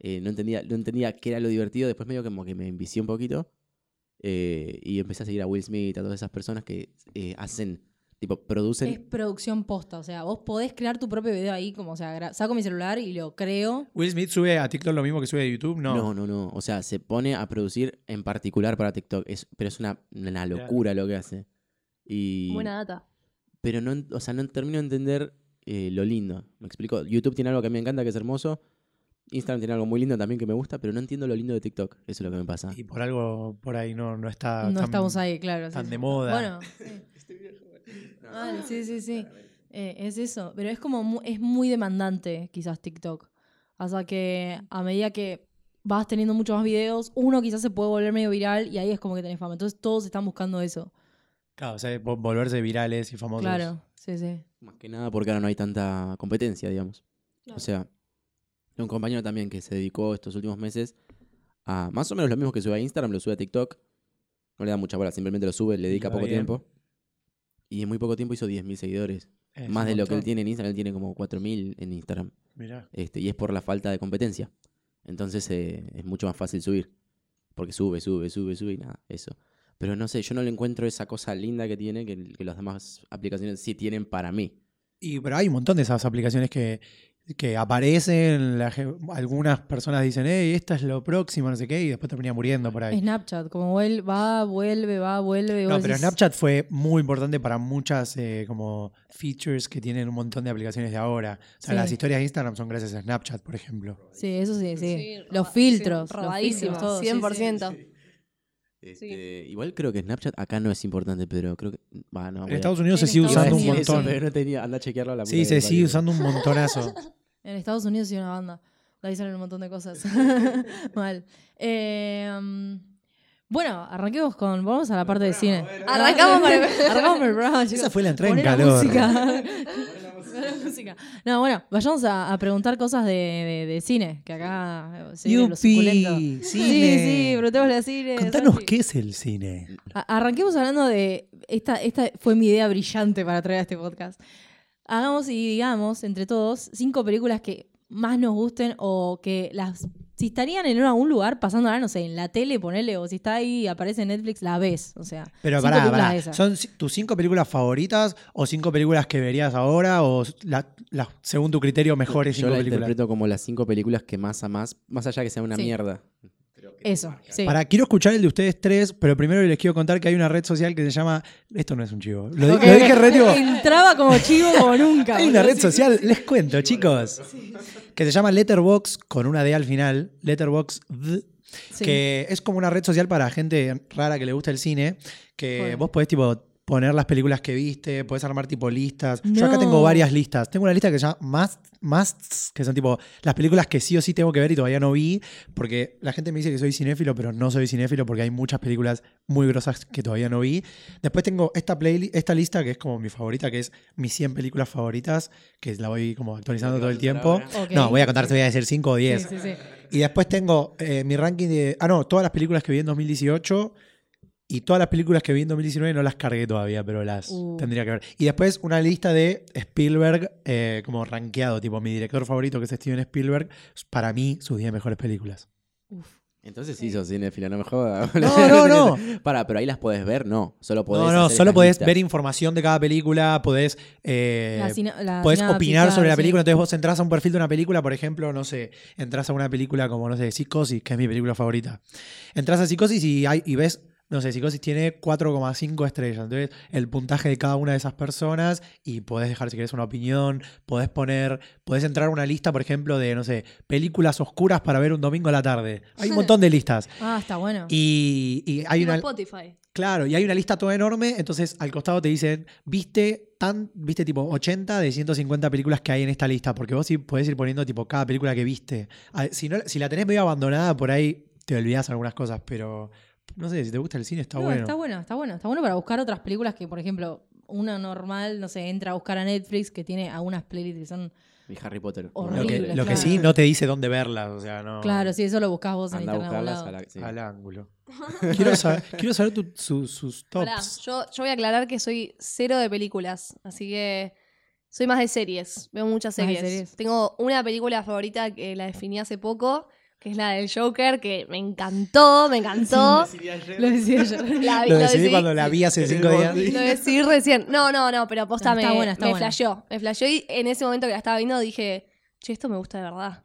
eh, no, entendía, no entendía qué era lo divertido. Después medio como que me envicié un poquito. Eh, y empecé a seguir a Will Smith, a todas esas personas que eh, hacen, tipo, producen... Es producción posta, o sea, vos podés crear tu propio video ahí, como, o sea, saco mi celular y lo creo. Will Smith sube a TikTok lo mismo que sube a YouTube, no. No, no, no. O sea, se pone a producir en particular para TikTok. Es, pero es una, una locura lo que hace. Y, Buena data. Pero no, o sea, no termino de entender eh, lo lindo. Me explico. YouTube tiene algo que a mí me encanta, que es hermoso. Instagram tiene algo muy lindo también que me gusta, pero no entiendo lo lindo de TikTok. Eso es lo que me pasa. Y por algo por ahí no, no está no tan- estamos ahí, claro. tan sí. de moda. Bueno, sí. Vale, sí, sí, sí. Eh, es eso. Pero es como mu- es muy demandante, quizás, TikTok. O sea que a medida que vas teniendo muchos más videos, uno quizás se puede volver medio viral y ahí es como que tenés fama. Entonces todos están buscando eso. Claro, o sea, vo- volverse virales y famosos. Claro, sí, sí. Más que nada porque ahora no hay tanta competencia, digamos. Claro. O sea, un compañero también que se dedicó estos últimos meses a más o menos lo mismo que sube a Instagram, lo sube a TikTok. No le da mucha bola, simplemente lo sube, le dedica poco bien. tiempo. Y en muy poco tiempo hizo 10.000 seguidores. Es más de lo que él tiene en Instagram, él tiene como 4.000 en Instagram. Mirá. Este, y es por la falta de competencia. Entonces eh, es mucho más fácil subir. Porque sube, sube, sube, sube y nada, eso. Pero no sé, yo no le encuentro esa cosa linda que tiene que, que las demás aplicaciones sí tienen para mí. Y pero hay un montón de esas aplicaciones que, que aparecen, la algunas personas dicen, hey, esta es lo próximo, no sé qué, y después termina muriendo por ahí. Snapchat, como vuel- va, vuelve, va, vuelve. No, pero decís- Snapchat fue muy importante para muchas eh, como features que tienen un montón de aplicaciones de ahora. O sea, Sí. las historias de Instagram son gracias a Snapchat, por ejemplo. Sí, eso sí, sí. Sí, los filtros. sí, los filtros, todo, sí, sí. 100%. Este, Igual creo que Snapchat acá no es importante, pero creo que. No, En a- Estados Unidos se sigue usando un montón. sí. pero no tenía. Anda a chequearlo a la Sí, se sigue usando un montonazo. En Estados Unidos sí una banda. De ahí salen un montón de cosas. Mal. Eh, um, bueno, arranquemos con. Vamos a la parte de cine. Arrancamos con el- Arrancamos el programa. Esa fue la entrada en calor. música. No, bueno, vayamos a, a preguntar cosas de, de- de cine, que acá se viene lo suculento. Yupi, Sí, cine. sí, preguntémosle a cine. Contanos Santi. qué es el cine. A- Arranquemos hablando de. Esta, esta fue mi idea brillante para traer a este podcast. Hagamos y digamos, entre todos, cinco películas que más nos gusten o que las. Si estarían en algún lugar pasándola, no sé, en la tele, ponele, o si está ahí, aparece en Netflix, la ves. O sea, Pero cinco pará, películas pará. ¿Son tus cinco películas favoritas o cinco películas que verías ahora o la- las, según tu criterio, mejores Yo cinco la películas? interpreto como las cinco películas que más a más, más allá que sea una Sí. mierda. Eso, sí. Para, quiero escuchar el de ustedes tres, pero primero les quiero contar que hay una red social que se llama. Esto no es un chivo. Lo, di- Ok, lo dije re Entraba como chivo como nunca. Hay una red social, les cuento, chicos, que se llama Letterbox con una D al final, Letterbox, Sí. que es como una red social para gente rara que le gusta el cine, que Joder. vos podés tipo poner las películas que viste, podés armar tipo listas. Yo acá tengo varias listas. Tengo una lista que se llama Must, Musts, que son tipo las películas que sí o sí tengo que ver y todavía no vi, porque la gente me dice que soy cinéfilo, pero no soy cinéfilo porque hay muchas películas muy grosas que todavía no vi. Después tengo esta playlist, esta lista que es como mi favorita, que es mis 100 películas favoritas, que la voy como actualizando todo el tiempo. No, voy a contar, te voy a decir 5 o 10. Sí, sí, sí. Y después tengo eh, mi ranking de. Ah, no, todas las películas que vi en 2018. Y todas las películas que vi en 2019 no las cargué todavía, pero las Uh. tendría que ver. Y después una lista de Spielberg, eh, como rankeado, tipo mi director favorito, que es Steven Spielberg, para mí, sus 10 mejores películas. Entonces sí sos cinéfila, no me jodas. No, no, no. Para, pero ahí las podés ver, no. Solo podés. No, no, solo podés listas. ver información de cada película, podés, eh, La sina- la podés opinar sobre la claro, sí. película. Entonces vos entras a un perfil de una película, por ejemplo, no sé, entras a una película como, no sé, Psicosis, que es mi película favorita. Entras a Psicosis y, hay, y ves, no sé, Psicosis tiene 4,5 estrellas. Entonces el puntaje de cada una de esas personas y podés dejar, si querés, una opinión, podés poner, podés entrar a una lista, por ejemplo, de, no sé, películas oscuras para ver un domingo a la tarde. Hay un montón de listas. Ah, está bueno. Y, y hay una... Spotify. Claro, y hay una lista toda enorme, entonces al costado te dicen, viste tan, viste tipo 80 de 150 películas que hay en esta lista, porque vos sí podés ir poniendo tipo cada película que viste. A- Si, no, si la tenés medio abandonada, por ahí te olvidás algunas cosas, pero no sé, si te gusta el cine está No, bueno. Está bueno, está bueno. Está bueno para buscar otras películas que, por ejemplo, una normal, no sé, entra a buscar a Netflix que tiene algunas playlists que son. Mi Harry Potter. Lo que, lo que claro. sí no te dice dónde verlas, o sea, no. Claro, sí, eso lo buscás vos en Anda a internet. a la. sí. Al ángulo. quiero saber, quiero saber tu- su- sus Pará, tops. yo, yo voy a aclarar que soy cero de películas, así que soy más de series. Veo muchas series. Tengo una película favorita que la definí hace poco, que es la del Joker, que me encantó, me encantó. Lo decía yo. La vi- Lo lo decidí decidí- cuando la vi hace cinco días. Lo decidí recién. No, no, no, pero posta No, está me, buena, está me buena. flasheó. Me flasheó y en ese momento que la estaba viendo dije, che, esto me gusta de verdad.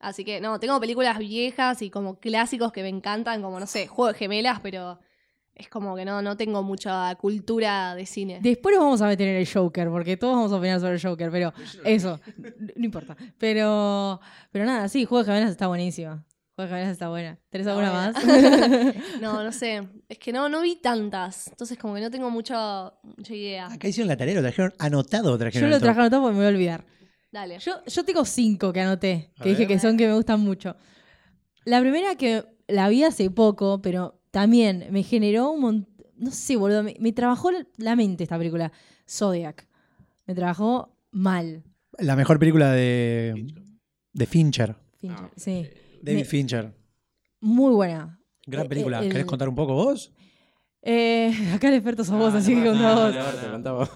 Así que no, tengo películas viejas y como clásicos que me encantan, como no sé, Juego de Gemelas, pero es como que no, no tengo mucha cultura de cine. Después nos vamos a meter en el Joker, porque todos vamos a opinar sobre el Joker, pero eso, no importa. Pero, pero nada, sí, Juego de Gemelas está buenísima. Juego de Gemelas está buena. ¿Tenés Está alguna buena. más? No, no sé. Es que no, no vi tantas. Entonces como que no tengo mucha, mucha idea. Acá hicieron la tarea, lo trajeron anotado. Yo Trajeron lo el top. traje anotado porque me voy a olvidar. Dale. Yo, yo tengo cinco que anoté, A que dije ver. que son que me gustan mucho. La primera que la vi hace poco, pero también me generó un montón. No sé, boludo, me, me trabajó la mente esta película. Zodiac. Me trabajó mal. La mejor película de, de Fincher. Fincher, sí. David Me- Fincher. Muy buena. Gran Eh, película. el- ¿Querés contar un poco vos? Eh, acá el experto sos vos, así que contá vos. Te contaba.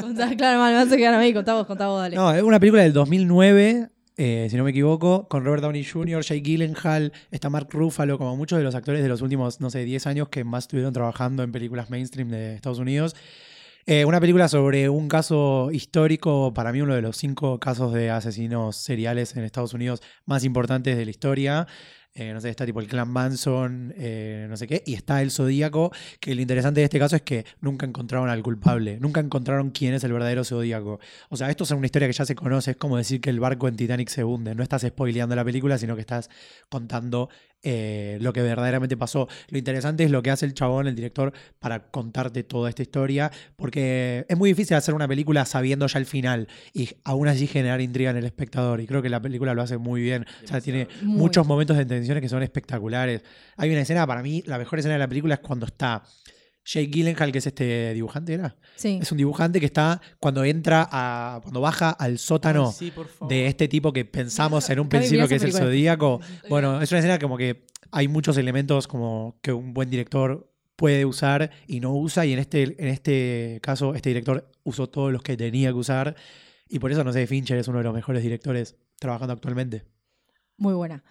Contá- claro, mal, me vas a quedar a mí, contá vos, contá vos, dale. No, es una película del 2009, eh, si no me equivoco, con Robert Downey Jr., Jake Gyllenhaal, está Mark Ruffalo, como muchos de los actores de los últimos, no sé, 10 años que más estuvieron trabajando en películas mainstream de Estados Unidos. Eh, una película sobre un caso histórico, para mí uno de los cinco casos de asesinos seriales en Estados Unidos más importantes de la historia. Eh, no sé, está tipo el clan Manson, eh, no sé qué, y está el Zodíaco, que lo interesante de este caso es que nunca encontraron al culpable, nunca encontraron quién es el verdadero Zodíaco. O sea, esto es una historia que ya se conoce, es como decir que el barco en Titanic se hunde, no estás spoileando la película, sino que estás contando eh, lo que verdaderamente pasó. Lo interesante es lo que hace el chabón, el director, para contarte toda esta historia, porque es muy difícil hacer una película sabiendo ya el final y aún así generar intriga en el espectador. Y creo que la película lo hace muy bien. O sea, tiene Muy. muchos momentos de tensiones que son espectaculares. Hay una escena, para mí, la mejor escena de la película es cuando está Jake Gyllenhaal, que es este dibujante, ¿era? Sí. Es un dibujante que está cuando entra a. cuando baja al sótano Ay, sí, por favor. de este tipo que pensamos en un principio que es el zodíaco. Bueno, es una escena como que hay muchos elementos como que un buen director puede usar y no usa. Y en este, en este caso, este director usó todos los que tenía que usar. Y por eso, no sé, Fincher es uno de los mejores directores trabajando actualmente. Muy buena.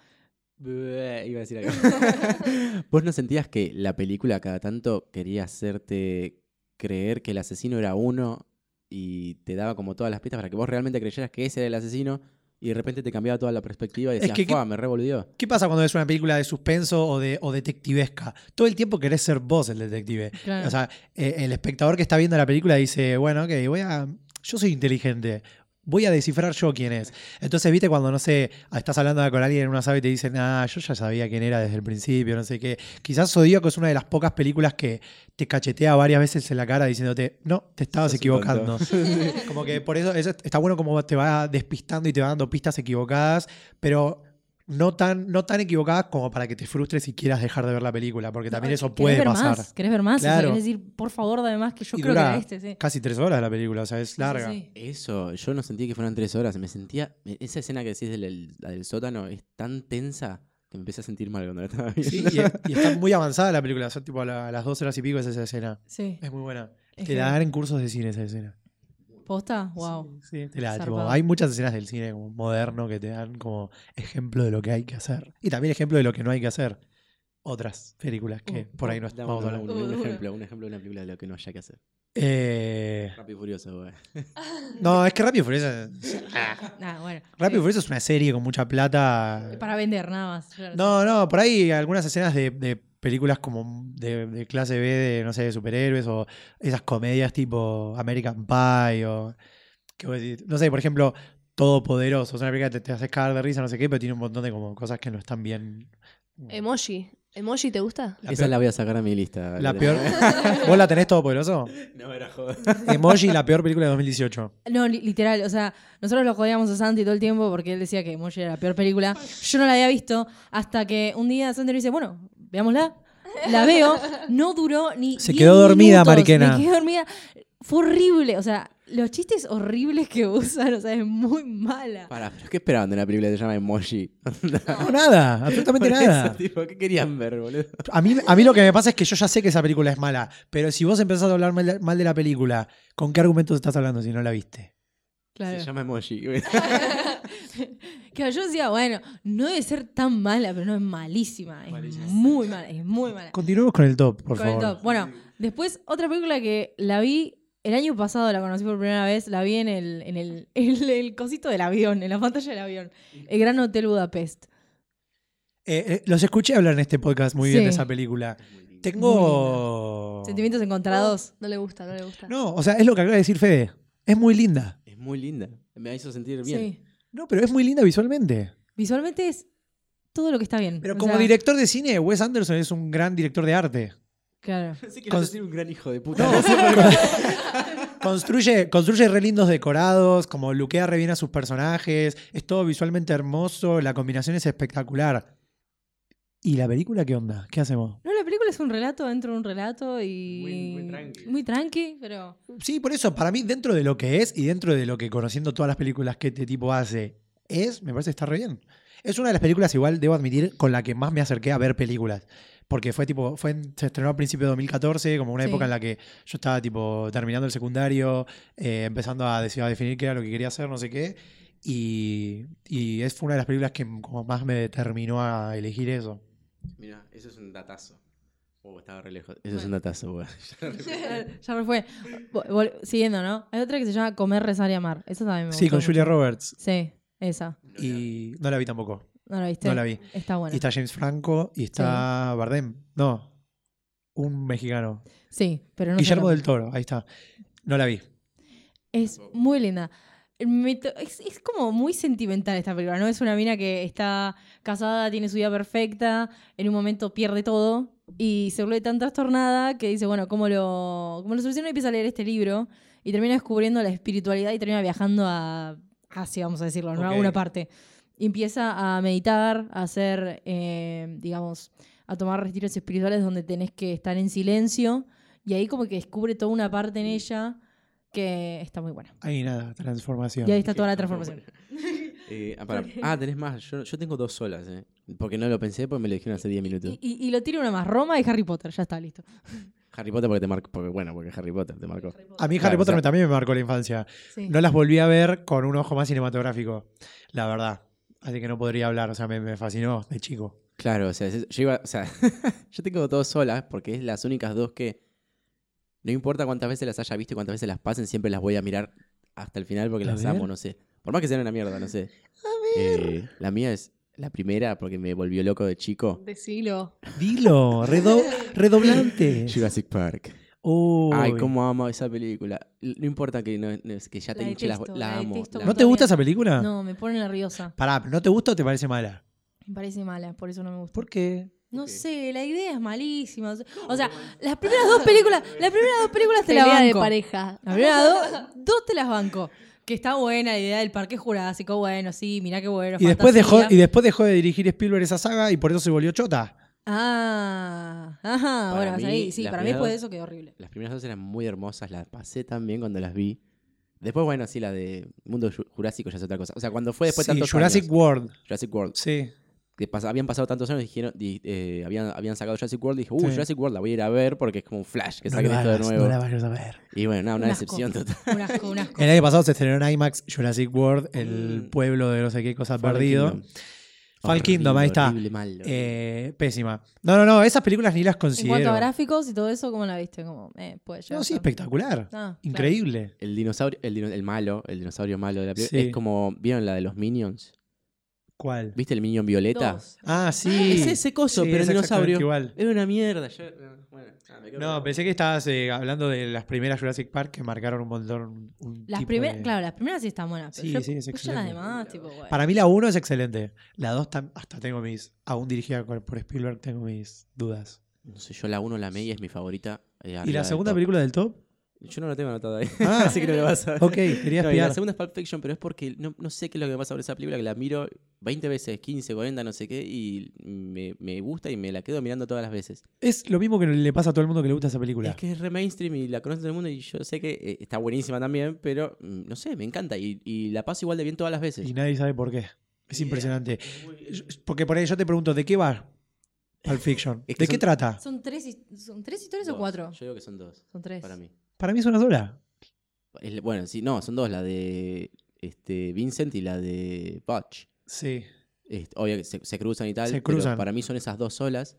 Bleh, Iba a decir algo. ¿Vos no sentías que la película cada tanto quería hacerte creer que el asesino era uno y te daba como todas las pistas para que vos realmente creyeras que ese era el asesino y de repente te cambiaba toda la perspectiva y Es decías, que- "Fua, me revolvió. ¿Qué pasa cuando ves una película de suspenso o, de, o detectivesca? Todo el tiempo querés ser vos el detective. Claro. O sea, eh, el espectador que está viendo la película dice, bueno, ok, voy a. Yo soy inteligente. Voy a descifrar yo quién es. Entonces, viste, cuando, no sé, estás hablando con alguien en una sala y te dicen, ah, yo ya sabía quién era desde el principio, no sé qué. Quizás Zodíaco es una de las pocas películas que te cachetea varias veces en la cara diciéndote, no, te estabas equivocando. como que por eso, eso está bueno como te va despistando y te va dando pistas equivocadas, pero no tan, no tan equivocadas como para que te frustres y quieras dejar de ver la película, porque también No, eso ¿querés puede ver pasar. Más? ¿Querés ver más? O sea, Claro. querés decir, por favor, dame más que yo Y creo que era este, sí. Casi tres horas la película, o sea, es Sí, sí, larga. sí. Eso, yo no sentí que fueran tres horas. Me sentía. Esa escena que decís del, la del sótano es tan tensa que me empecé a sentir mal cuando la estaba viendo. Sí, y, y está muy avanzada la película, son tipo a, la- a las dos horas y pico es esa escena. Sí. Es muy buena. Es te la dan en cursos de cine esa escena. ¿Posta? Wow. Sí, te la- tipo, Zarpado. hay muchas escenas del cine como moderno que te dan como ejemplo de lo que hay que hacer. Y también ejemplo de lo que no hay que hacer. Otras películas que Uh, por ahí no Dame vamos a un, hablar. un- un Uh, ejemplo, un ejemplo de una película de lo que no haya que hacer. Eh, Rápido y Furioso, güey. no, es que Rápido y Furioso. Ah, bueno. Rápido y Sí. Furioso es una serie con mucha plata. Para vender, nada más. No, no, por ahí algunas escenas de, de películas como de, de clase B de, no sé, de superhéroes o esas comedias tipo American Pie o... que vos decís, no sé, por ejemplo, Todopoderoso. Es una película que te, te haces cagar de risa, no sé qué, pero tiene un montón de como cosas que no están bien. Emoji. ¿Emoji te gusta? La Esa peor- la voy a sacar a mi lista. La peor... ¿Vos la tenés Todopoderoso? No, era joder. Emoji, la peor película de 2018. No, li- literal, o sea, nosotros lo jodíamos a Santi todo el tiempo porque él decía que Emoji era la peor película. Yo no la había visto hasta que un día Santi me dice, bueno, veámosla. La veo, no duró ni. Se 10 quedó dormida, minutos, Mariquena. Me quedé dormida. Fue horrible, o sea, los chistes horribles que usan, o sea, es muy mala. Pará, pero ¿qué esperaban de una película que se llama Emoji? No, nada, absolutamente Por nada. eso, tipo, ¿Qué querían ver, boludo? A mí, a mí lo que me pasa es que yo ya sé que esa película es mala, pero si vos empezás a hablar mal de, mal de la película, ¿con qué argumentos estás hablando si no la viste? Claro. Se llama Emoji. Claro, yo decía, bueno, no debe ser tan mala, pero no es malísima. Es Malísima. muy mala, es muy mala. Continuemos con el top, por Con el favor. top. Bueno, después otra película que la vi el año pasado, la conocí por primera vez, la vi en el, en el, en el cosito del avión, en la pantalla del avión. El Gran Hotel Budapest. Eh, eh, los escuché hablar en este podcast muy bien de esa película. Tengo. Sentimientos encontrados. No le gusta, no le gusta. No, o sea, es lo que acaba de decir Fede. Es muy linda. Es muy linda. Me hizo sentir bien. Sí. No, pero es muy linda visualmente. Visualmente es todo lo que está bien. Pero O como sea, director de cine, Wes Anderson es un gran director de arte. Claro. Pensé que ibas a ser un gran hijo de puta. No. Construye, construye re lindos decorados, como luquea re bien a sus personajes, es todo visualmente hermoso, la combinación es espectacular. ¿Y la película qué onda? ¿Qué hacemos? No, la película es un relato dentro de un relato y. Muy- muy tranqui. Muy tranqui, pero. Sí, por eso, para mí, dentro de lo que es y dentro de lo que conociendo todas las películas que este tipo hace, es, me parece que está re bien. Es una de las películas, igual, debo admitir, con la que más me acerqué a ver películas. Porque fue tipo, fue en- se estrenó a principios de 2014, como una Sí. época en la que yo estaba tipo terminando el secundario, eh, empezando a, deci- a definir qué era lo que quería hacer, no sé qué. Y, y es, fue una de las películas que como más me determinó a elegir eso. Mira, eso es un datazo. Oh, estaba re lejos. Eso es un datazo, güey. ya me fue. Siguiendo, ¿no? Hay otra que se llama Comer, Rezar y Amar. Esa también me Sí, gustó con Julia. Roberts. Sí, esa. Y no la vi tampoco. ¿No la viste? No la vi. Está buena. Y está James Franco y está Bardem. No, un mexicano. Sí, pero no Guillermo el del Toro, ahí está. No la vi. Es muy linda. Es, es como muy sentimental esta película, ¿no? Es una mina que está casada, tiene su vida perfecta, en un momento pierde todo y se vuelve tan trastornada que dice, bueno, ¿cómo lo, cómo lo soluciono? Y empieza a leer este libro y termina descubriendo la espiritualidad y termina viajando a Asia, vamos a decirlo, ¿no? A Ok. una parte. Y empieza a meditar, a hacer, eh, digamos, a tomar retiros espirituales donde tenés que estar en silencio y ahí como que descubre toda una parte en ella que está muy buena. Ahí nada, transformación. Y ahí está toda la transformación. Eh, ah. Ah, tenés más. Yo, yo tengo dos solas, ¿eh? Porque no lo pensé, porque me lo dijeron hace 10 minutos. Y, y- y lo tira una más, Roma y Harry Potter, ya está, listo. Harry Potter porque te marcó. Porque, bueno, porque Harry Potter te marcó. A mí Harry Claro, Potter o sea- me- también me marcó la infancia. Sí. No las volví a ver con un ojo más cinematográfico, la verdad. Así que no podría hablar, o sea, me, me fascinó de chico. Claro, o sea, yo iba. O sea, yo tengo dos solas porque es las únicas dos que. No importa cuántas veces las haya visto y cuántas veces las pasen, siempre las voy a mirar hasta el final porque A las ver. amo, no sé. Por más que sean una mierda, no sé. Eh, la mía es la primera porque me volvió loco de chico. Decilo. Dilo, redo- redoblante. Jurassic Park. Ay, cómo amo esa película. No importa que, no, no- que ya La te hinche detesto, la la amo. la ¿No te gusta mi- esa película? No, me pone nerviosa. Pará, ¿no te gusta o te parece mala? Me parece mala, por eso no me gusta. ¿Por qué? No sé, la idea es malísima. O sea, las primeras dos películas, las primeras dos películas te la Pelea de banco. pareja. Las primeras dos, dos te las banco. Que está buena la idea del parque jurásico, bueno, sí, mirá qué bueno. Y después, dejó, y después dejó de dirigir Spielberg esa saga y por eso se volvió chota. Ah, ajá, Para bueno, vas ahí. Sí, las para mí después de eso quedó horrible. Las primeras dos eran muy hermosas, las pasé también cuando las vi. Después, bueno, sí, la de Mundo Ju- Jurásico ya es otra cosa. O sea, cuando fue después de Sí, tantos Jurassic años, World. Jurassic World, Sí. Que pas- habían pasado tantos años, dijeron, di- eh, habían, habían sacado Jurassic World y dije, uh, Sí. Jurassic World la voy a ir a ver porque es como un flash que No saquen esto de nuevo. no la vayas a ver. Y bueno, nada, una Un decepción total. Un asco, un asco. El año pasado se estrenó en IMAX Jurassic World, el Mm. pueblo de no sé qué cosa perdido. Kingdom. Fallen Kingdom, ahí está. Horrible, mal, horrible. Eh, pésima. No, no, no, esas películas ni las En cuanto considero. a gráficos y todo eso, ¿cómo la viste? Como, eh, puede llegar No, sí, espectacular. Ah, claro. Increíble. El dinosaurio, el, dino- el malo, el dinosaurio malo de la película, Sí. es como, ¿vieron la de los Minions? ¿Cuál? ¿Viste el Minion Violeta? Dos. Ah, sí. Es ese coso, Sí, pero es el exactamente dinosaurio. igual. Era una mierda. yo- bueno, ah, me quedo No, pensé que estabas eh, hablando de las primeras Jurassic Park que marcaron un montón. un Las tipo primeras, de- clalas las primeras sí están buenas. Pero Sí, yo, sí, es después ya las excelente. demás, tipo, bueno. Para mí la 1 es excelente. La 2 hasta tengo mis. Aún dirigida por por Spielberg, tengo mis dudas. No sé, yo la 1, la media es mi favorita. eh, ¿Y arriba la del segunda top. película del top? Yo no la tengo anotada ahí. Ah. Así que no me vas a Ok, quería No, la segunda es Pulp Fiction, pero es porque no, no sé qué es lo que me pasa sobre esa película, que la miro 20 veces, 15, 40, no sé qué, y me, me gusta y me la quedo mirando todas las veces. Es lo mismo que le pasa a todo el mundo que le gusta esa película. Es que es re mainstream y la conoce todo el mundo y yo sé que eh, está buenísima también, pero mm, no sé, me encanta y, y la paso igual de bien todas las veces. Y nadie sabe por qué. Es impresionante. Porque por ahí yo te pregunto, ¿de qué va Pulp Fiction? Es que ¿De qué trata? ¿Son tres, ¿Son tres historias Dos. o cuatro? Yo digo que son dos, Son tres. para mí. Para mí es una sola. Es- bueno, sí, no, son dos, la de este, Vincent y la de Butch. Sí. Este, obvio que se, se cruzan y tal. Se pero cruzan. para mí son esas dos solas.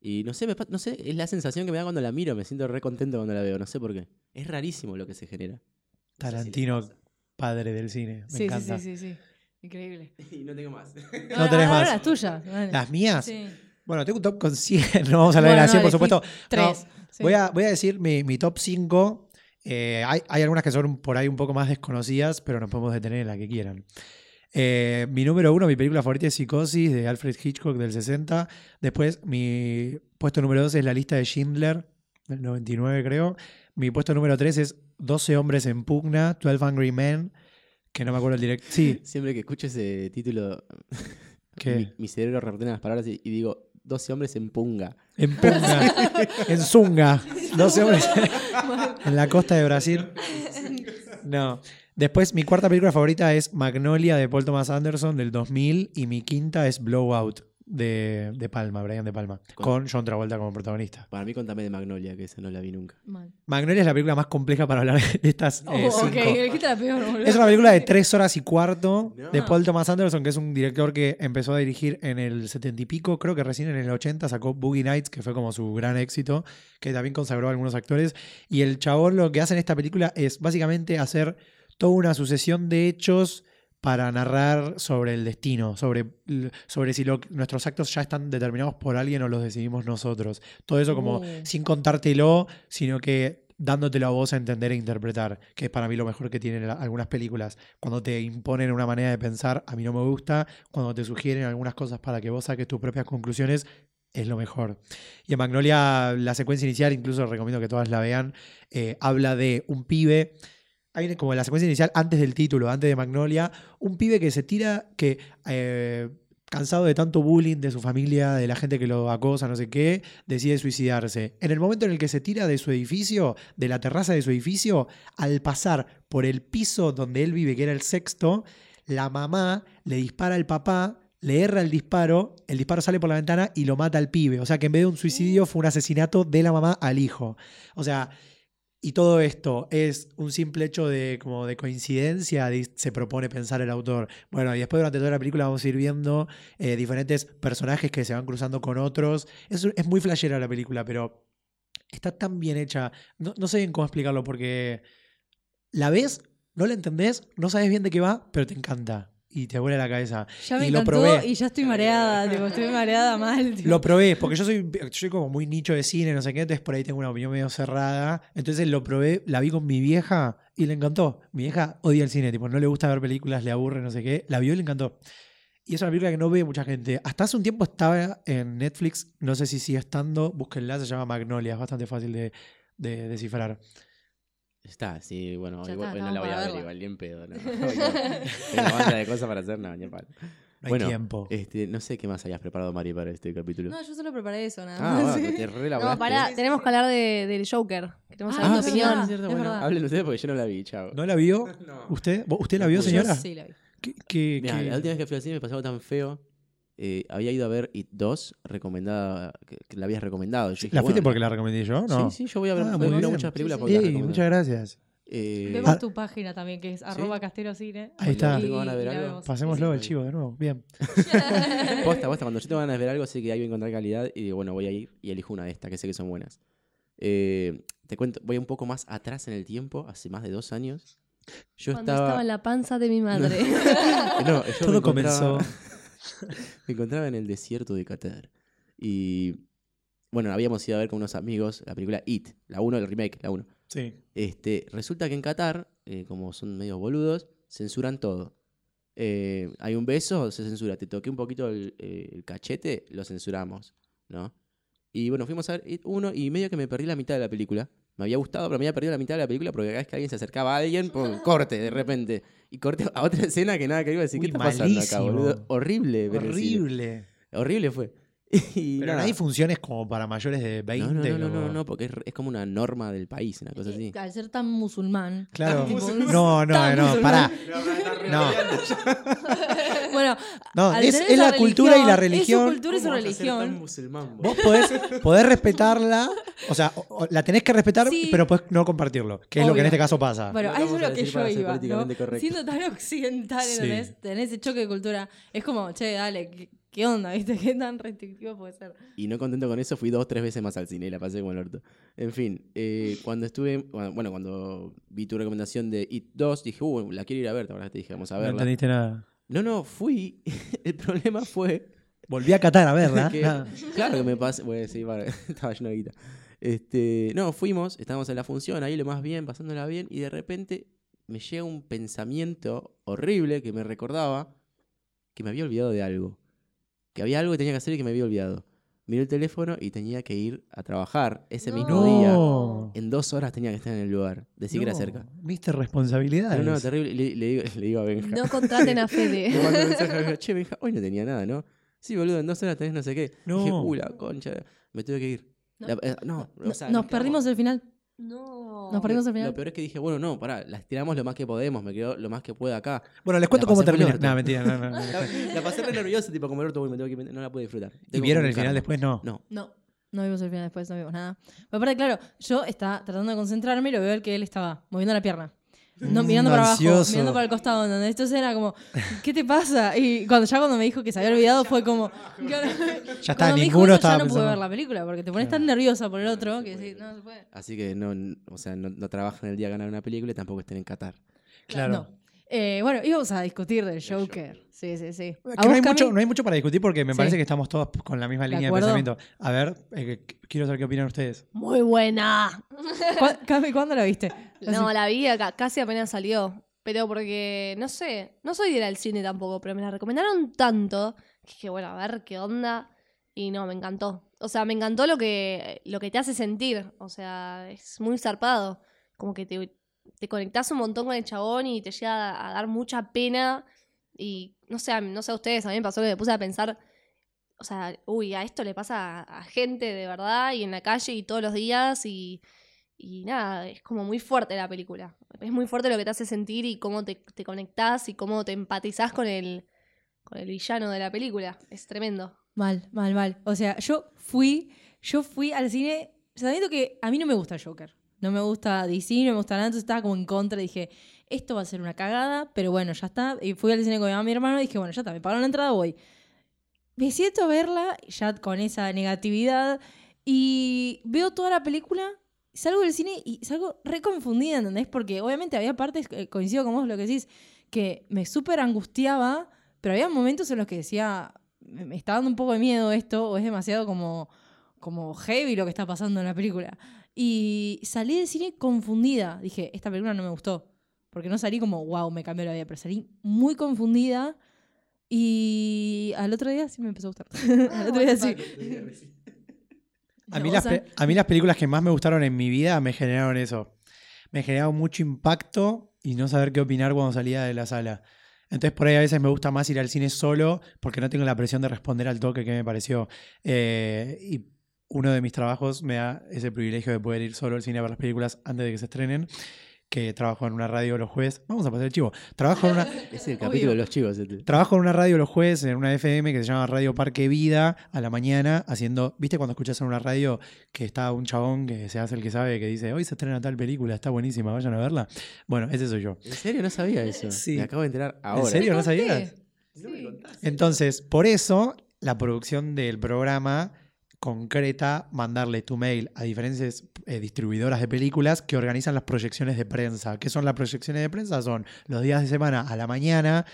Y no sé, me pa- no sé, es la sensación que me da cuando la miro. Me siento re contento cuando la veo. No sé por qué. Es rarísimo lo que se genera. No sé si les Tarantino, pasa. padre del cine. Me Sí, sí, encanta. sí, sí, sí. Increíble. y no tengo más. No tenés ahora más. las tuyas. dale. ¿Las mías? Sí. Bueno, tengo un top con 100. No vamos a hablar Bueno, de las 100, por elegí supuesto. Tres. No, Sí. voy, a, voy a decir mi, mi top 5. Eh, hay, hay algunas que son por ahí un poco más desconocidas, pero nos podemos detener en la que quieran. Eh, mi número uno, mi película favorita es Psicosis de Alfred Hitchcock del 60. Después, mi puesto número 2 es La lista de Schindler del 99, creo. Mi puesto número 3 es 12 hombres en pugna, 12 Angry Men, que no me acuerdo el directo. Sí, Siempre que escucho ese título, que mi, mi cerebro reordena las palabras y, y digo, 12 hombres en punga. en pugna, en Zunga, 12 hombres en la costa de Brasil. No. Después, mi cuarta película favorita es Magnolia de Paul Thomas Anderson del 2000 y mi quinta es Blowout de, de Palma, Brian de Palma, Con- con John Travolta como protagonista. Para mí, contame de Magnolia, que esa no la vi nunca. Mal. Magnolia es la película más compleja para hablar de estas Oh, eh, cinco. la peor. Es una película de tres horas y cuarto No. de Paul Thomas Anderson, que es un director que empezó a dirigir en el setenta y pico, creo que recién en el 80 sacó Boogie Nights, que fue como su gran éxito, que también consagró a algunos actores. Y el chabón lo que hace en esta película es básicamente hacer toda una sucesión de hechos para narrar sobre el destino, sobre, sobre si lo- nuestros actos ya están determinados por alguien o los decidimos nosotros. Todo eso como Oh. sin contártelo, sino que dándotelo a vos a entender e interpretar, que es para mí lo mejor que tienen algunas películas. Cuando te imponen una manera de pensar, a mí no me gusta. Cuando te sugieren algunas cosas para que vos saques tus propias conclusiones, es lo mejor. Y en Magnolia, la secuencia inicial, incluso recomiendo que todas la vean, eh, habla de un pibe. Ahí viene como la secuencia inicial, antes del título, antes de Magnolia, un pibe que se tira, que eh, cansado de tanto bullying de su familia, de la gente que lo acosa, no sé qué, decide suicidarse. En el momento en el que se tira de su edificio, de la terraza de su edificio, al pasar por el piso donde él vive, que era el sexto, la mamá le dispara al papá, le erra el disparo, el disparo sale por la ventana y lo mata al pibe. O sea que en vez de un suicidio fue un asesinato de la mamá al hijo. O sea, y todo esto es un simple hecho de, como de coincidencia, se propone pensar el autor. Bueno, y después durante toda la película vamos a ir viendo eh, diferentes personajes que se van cruzando con otros. Es, es muy flashera la película, pero está tan bien hecha. No, no sé bien cómo explicarlo porque la ves, no la entendés, no sabes bien de qué va, pero te encanta y te vuela la cabeza. Ya me y lo probé. y ya estoy mareada, tipo, estoy mareada mal. tipo. Lo probé, porque yo soy, yo soy como muy nicho de cine, no sé qué, entonces por ahí tengo una opinión medio cerrada. Entonces lo probé, la vi con mi vieja y le encantó. Mi vieja odia el cine, tipo, no le gusta ver películas, le aburre, no sé qué. La vio y le encantó. Y es una película que no ve mucha gente. Hasta hace un tiempo estaba en Netflix, no sé si sigue estando, búsquenla, se llama Magnolia, es bastante fácil de, de descifrar. Está, sí, bueno, Ya igual, está, hoy no la voy a ver verla. igual, ni en pedo. No. Tengo banda de cosas para hacer, no, ni en palo. No hay Bueno, tiempo. Este, no sé qué más hayas preparado, Mari, para este capítulo. No, yo solo preparé eso, nada ah, más. te No, pará, tenemos que hablar de, del Joker. Queremos saber Ah, tu es opinión. verdad. es cierto, es bueno, verdad. hablen ustedes porque yo no la vi, chao. ¿No la vio? No. ¿Usted? ¿Vos- ¿Usted la vio, pude. señora? Yo sí la vi. ¿Qué- qué- Mirá, qué- la última vez que fui al cine me pasó algo tan feo. Eh, había ido a ver It 2, recomendada, que, que la habías recomendado. Yo dije, ¿La fuiste bueno, porque la recomendé yo? No. Sí, sí, yo voy a ver Ah, voy a ver muchas películas Sí, sí. muchas gracias. Eh, Vemos Ah. tu página también, que es arroba casterocine. Ahí está. ¿Tengo ganas de ver Y algo? vemos. Pasémoslo Sí, el sí. chivo de nuevo. Bien. Posta, posta, cuando yo tengo ganas de ver algo, sé que ahí voy a encontrar calidad y digo, bueno, voy a ir y elijo una de estas, que sé que son buenas. Eh, te cuento, voy un poco más atrás en el tiempo, hace más de dos años. Yo Cuando estaba. estaba en la panza de mi madre. No, yo Todo encontraba- comenzó. me encontraba en el desierto de Qatar. Y. Bueno, habíamos ido a ver con unos amigos la película It, la 1, el remake, la 1. Sí. Este, resulta que en Qatar, eh, como son medio boludos, censuran todo. Eh, hay un beso, se censura. Te toqué un poquito el, eh, el cachete, lo censuramos, ¿no? Y bueno, fuimos a ver It 1 y medio que me perdí la mitad de la película. Me había gustado, pero me había perdido la mitad de la película porque cada vez que alguien se acercaba a alguien, pum, corte de repente. Y corte a otra escena que nada que iba a decir, Uy, ¿qué está pasando acá, boludo? Horrible. Horrible. Horrible fue. Y Pero no hay funciones como para mayores de 20. no, no, no, no, no, porque es, es como una norma del país, una cosa así. Al ser tan musulmán. Claro. No, no, tan no, musulmán. pará. No, Bueno, no, al es, tener es la cultura y la religión. Es su cultura y su religión. musulmán, Vos podés, podés respetarla, o sea, o- o la tenés que respetar, Sí. pero podés no compartirlo, que es lo que en Obvio. este caso pasa. Bueno, No a lo eso es vamos a lo que decir yo para ser iba, ¿no? correcto. Siendo tan occidental, Sí. ¿entendés? Tenés ese choque de cultura. Es como, che, dale, ¿qué, qué onda, viste? ¿Qué tan restrictivo puede ser? Y no contento con eso, fui dos tres veces más al cine y la pasé como el orto. En fin, eh, cuando estuve, bueno, cuando vi tu recomendación de It 2, dije, uh, la quiero ir a ver, ahora te dije, vamos a No verla. entendiste nada. No, no, fui. el problema fue Volví a Qatar a verla. que, Ah. claro que me pasé, bueno, sí, vale, estaba lleno de guita. Este, no, fuimos, estábamos en la función, ahí lo más bien, pasándola bien, y de repente me llega un pensamiento horrible que me recordaba que me había olvidado de algo. Que había algo que tenía que hacer y que me había olvidado. Miré el teléfono y tenía que ir a trabajar ese mismo día. No. En dos horas tenía que estar en el lugar. Decí que era No, cerca. Viste responsabilidades. No, no, terrible. Le, le digo, le digo a Benja. No contraten a Le Fede. mando un mensaje a Benja, che, Benja, hoy no tenía nada, ¿no? Sí, boludo, en dos horas tenés no sé qué. No. Dije, uh, la concha. Me tuve que ir. No. La- eh, no, o sea, Nos quedamos- perdimos el final. No. Nos perdimos el Lo final. peor es que dije, bueno, no, pará, la estiramos lo más que podemos, me quedo lo más que pueda acá. Bueno, les cuento cómo termina. No, mentira, no, no, no. La, la pasé re nerviosa, tipo, como el orto, me tengo que no la pude disfrutar. ¿Y vieron el final después? No. No. No, no vimos el final después, no vimos nada. Pero aparte, claro, yo estaba tratando de concentrarme y lo veo que él estaba moviendo la pierna. No, Mm, mirando para abajo, mirando para el costado, ¿entendés? Entonces era como, ¿qué te pasa? Y cuando ya cuando me dijo que se había olvidado fue como... Ya está, ninguno eso, estaba ya no pude ver la película porque te pones tan nerviosa por el otro que sí, no se puede. Así que no, o sea, no, no trabajan el día de ganar una película y tampoco estén en Qatar. Claro. No. Eh, bueno, íbamos a discutir del Joker. Sí, sí, sí. Es ¿A que vos, no, hay mucho, no hay mucho para discutir porque me Sí. parece que estamos todos con la misma ¿De línea de pensamiento. A ver, eh, quiero saber qué opinan ustedes. Muy buena. ¿Cuá- Cami, ¿cuándo la viste? No, la vi acá, casi apenas salió. Pero porque, no sé, no soy de ir al cine tampoco, pero me la recomendaron tanto que dije, bueno, a ver qué onda. Y no, me encantó. O sea, me encantó lo que, lo que te hace sentir. O sea, es muy zarpado. Como que te, te conectás un montón con el chabón y te llega a, dar mucha pena. Y no sé, no sé a ustedes, a mí me pasó que me puse a pensar, o sea, uy, a esto le pasa a, a gente de verdad y en la calle y todos los días y, y nada, es como muy fuerte la película. Es muy fuerte lo que te hace sentir y cómo te, te conectás y cómo te empatizás con el, con el villano de la película. Es tremendo. Mal, mal, mal. O sea, yo fui, yo fui al cine sabiendo que a mí no me gusta el Joker. No me gusta DC, no me gusta nada, entonces estaba como en contra. Dije, esto va a ser una cagada, pero bueno, ya está. Y fui al cine con mi mamá mi hermano y dije, bueno, ya está, me pagaron la entrada, voy. Me siento a verla ya con esa negatividad y veo toda la película, salgo del cine y salgo re confundida, ¿entendés? Porque obviamente había partes, eh, coincido con vos lo que decís, que me súper angustiaba, pero había momentos en los que decía, me está dando un poco de miedo esto, o es demasiado como, como heavy lo que está pasando en la película. Y salí del cine confundida. Dije, esta película no me gustó. Porque no salí como, wow, me cambió la vida, pero salí muy confundida. Y al otro día sí me empezó a gustar. al otro día sí. A mí, a las películas que más me gustaron en mi vida me generaron eso. Me generaron mucho impacto y no saber qué opinar cuando salía de la sala. Entonces por ahí a veces me gusta más ir al cine solo porque no tengo la presión de responder al toque que me pareció. Eh, y uno de mis trabajos me da ese privilegio de poder ir solo al cine a ver las películas antes de que se estrenen. Que trabajo en una radio los jueves. Vamos a pasar el chivo. Trabajo en una, Es el capítulo de los chicos. este. Trabajo en una radio los jueves, en una FM que se llama Radio Parque Vida, a la mañana, haciendo. ¿Viste cuando escuchas en una radio que está un chabón que se hace el que sabe, que dice, hoy se estrena tal película, está buenísima, vayan a verla? Bueno, ese soy yo. ¿En serio? No sabía eso. Sí. Me acabo de enterar ahora. ¿En serio? ¿No sabías? Sí. Entonces, por eso, la producción del programa concreta mandarle tu mail a diferentes eh, distribuidoras de películas que organizan las proyecciones de prensa. ¿Qué son las proyecciones de prensa? Son los días de semana a la mañana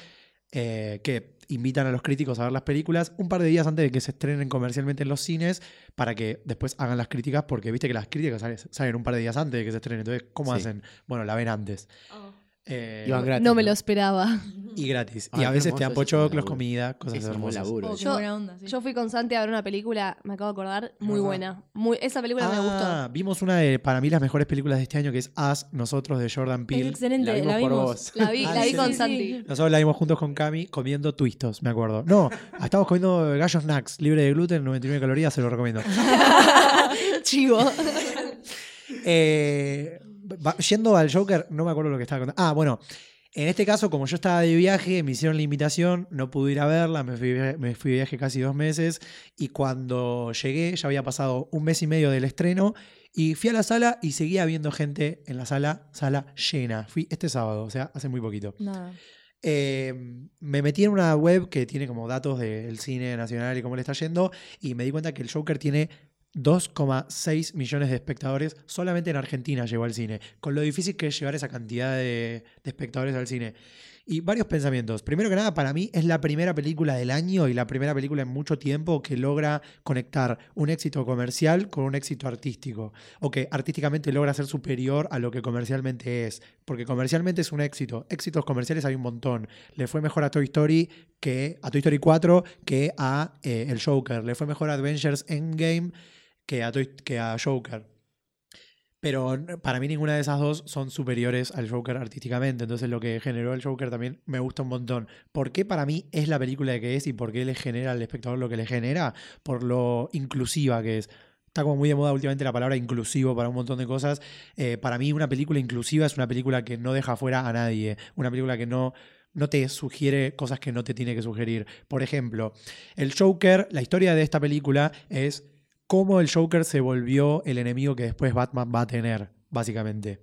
eh, que invitan a los críticos a ver las películas un par de días antes de que se estrenen comercialmente en los cines para que después hagan las críticas porque viste que las críticas salen, salen un par de días antes de que se estrenen. Entonces, ¿cómo Sí. hacen? Bueno, la ven antes. Eh, Iban gratis. no me lo esperaba. y gratis. Ay, y a veces te dan pochoclos, comida, cosas Es hermosas. laburo. Oh, qué Yo- buena onda. sí. Yo fui con Santi a ver una película, me acabo de acordar, muy Ajá. buena. Muy, esa película me gustó. Ah, vimos una de, para mí, las mejores películas de este año, que es Us, Nosotros, de Jordan Es Peele. excelente, La la vimos vimos. por vos. La vi, Ah, la vi sí, con sí, Santi. Nosotros la vimos juntos con Cami comiendo twistos, me acuerdo. No, estábamos comiendo gallos snacks, libre de gluten, 99 calorías, se lo recomiendo. Chivo. Eh, yendo al Joker, no me acuerdo lo que estaba contando. Ah, bueno, en este caso, como yo estaba de viaje, me hicieron la invitación, no pude ir a verla, me fui, me fui de viaje casi dos meses y cuando llegué ya había pasado un mes y medio del estreno y fui a la sala y seguía viendo gente en la sala, sala llena. Fui este sábado, o sea, hace muy poquito. Nada. Eh, me metí en una web que tiene como datos del cine nacional y cómo le está yendo y me di cuenta que el Joker tiene 2,6 millones de espectadores solamente en Argentina llegó al cine, con lo difícil que es llevar esa cantidad de, espectadores al cine. Y varios pensamientos. Primero que nada, para mí es la primera película del año y la primera película en mucho tiempo que logra conectar un éxito comercial con un éxito artístico. O que artísticamente logra ser superior a lo que comercialmente es. Porque comercialmente es un éxito. Éxitos comerciales hay un montón. Le fue mejor a Toy Story que a Toy Story 4 que a eh, El Joker. Le fue mejor a Avengers Endgame que a, Toy- que a Joker. Pero para mí ninguna de esas dos son superiores al Joker artísticamente. Entonces lo que generó el Joker también me gusta un montón. ¿Por qué para mí es la película que es y por qué le genera al espectador lo que le genera? Por lo inclusiva que es. Está como muy de moda últimamente la palabra inclusivo para un montón de cosas. Eh, para mí una película inclusiva es una película que no deja fuera a nadie. Una película que no, no te sugiere cosas que no te tiene que sugerir. Por ejemplo, el Joker, la historia de esta película es cómo el Joker se volvió el enemigo que después Batman va a tener, básicamente.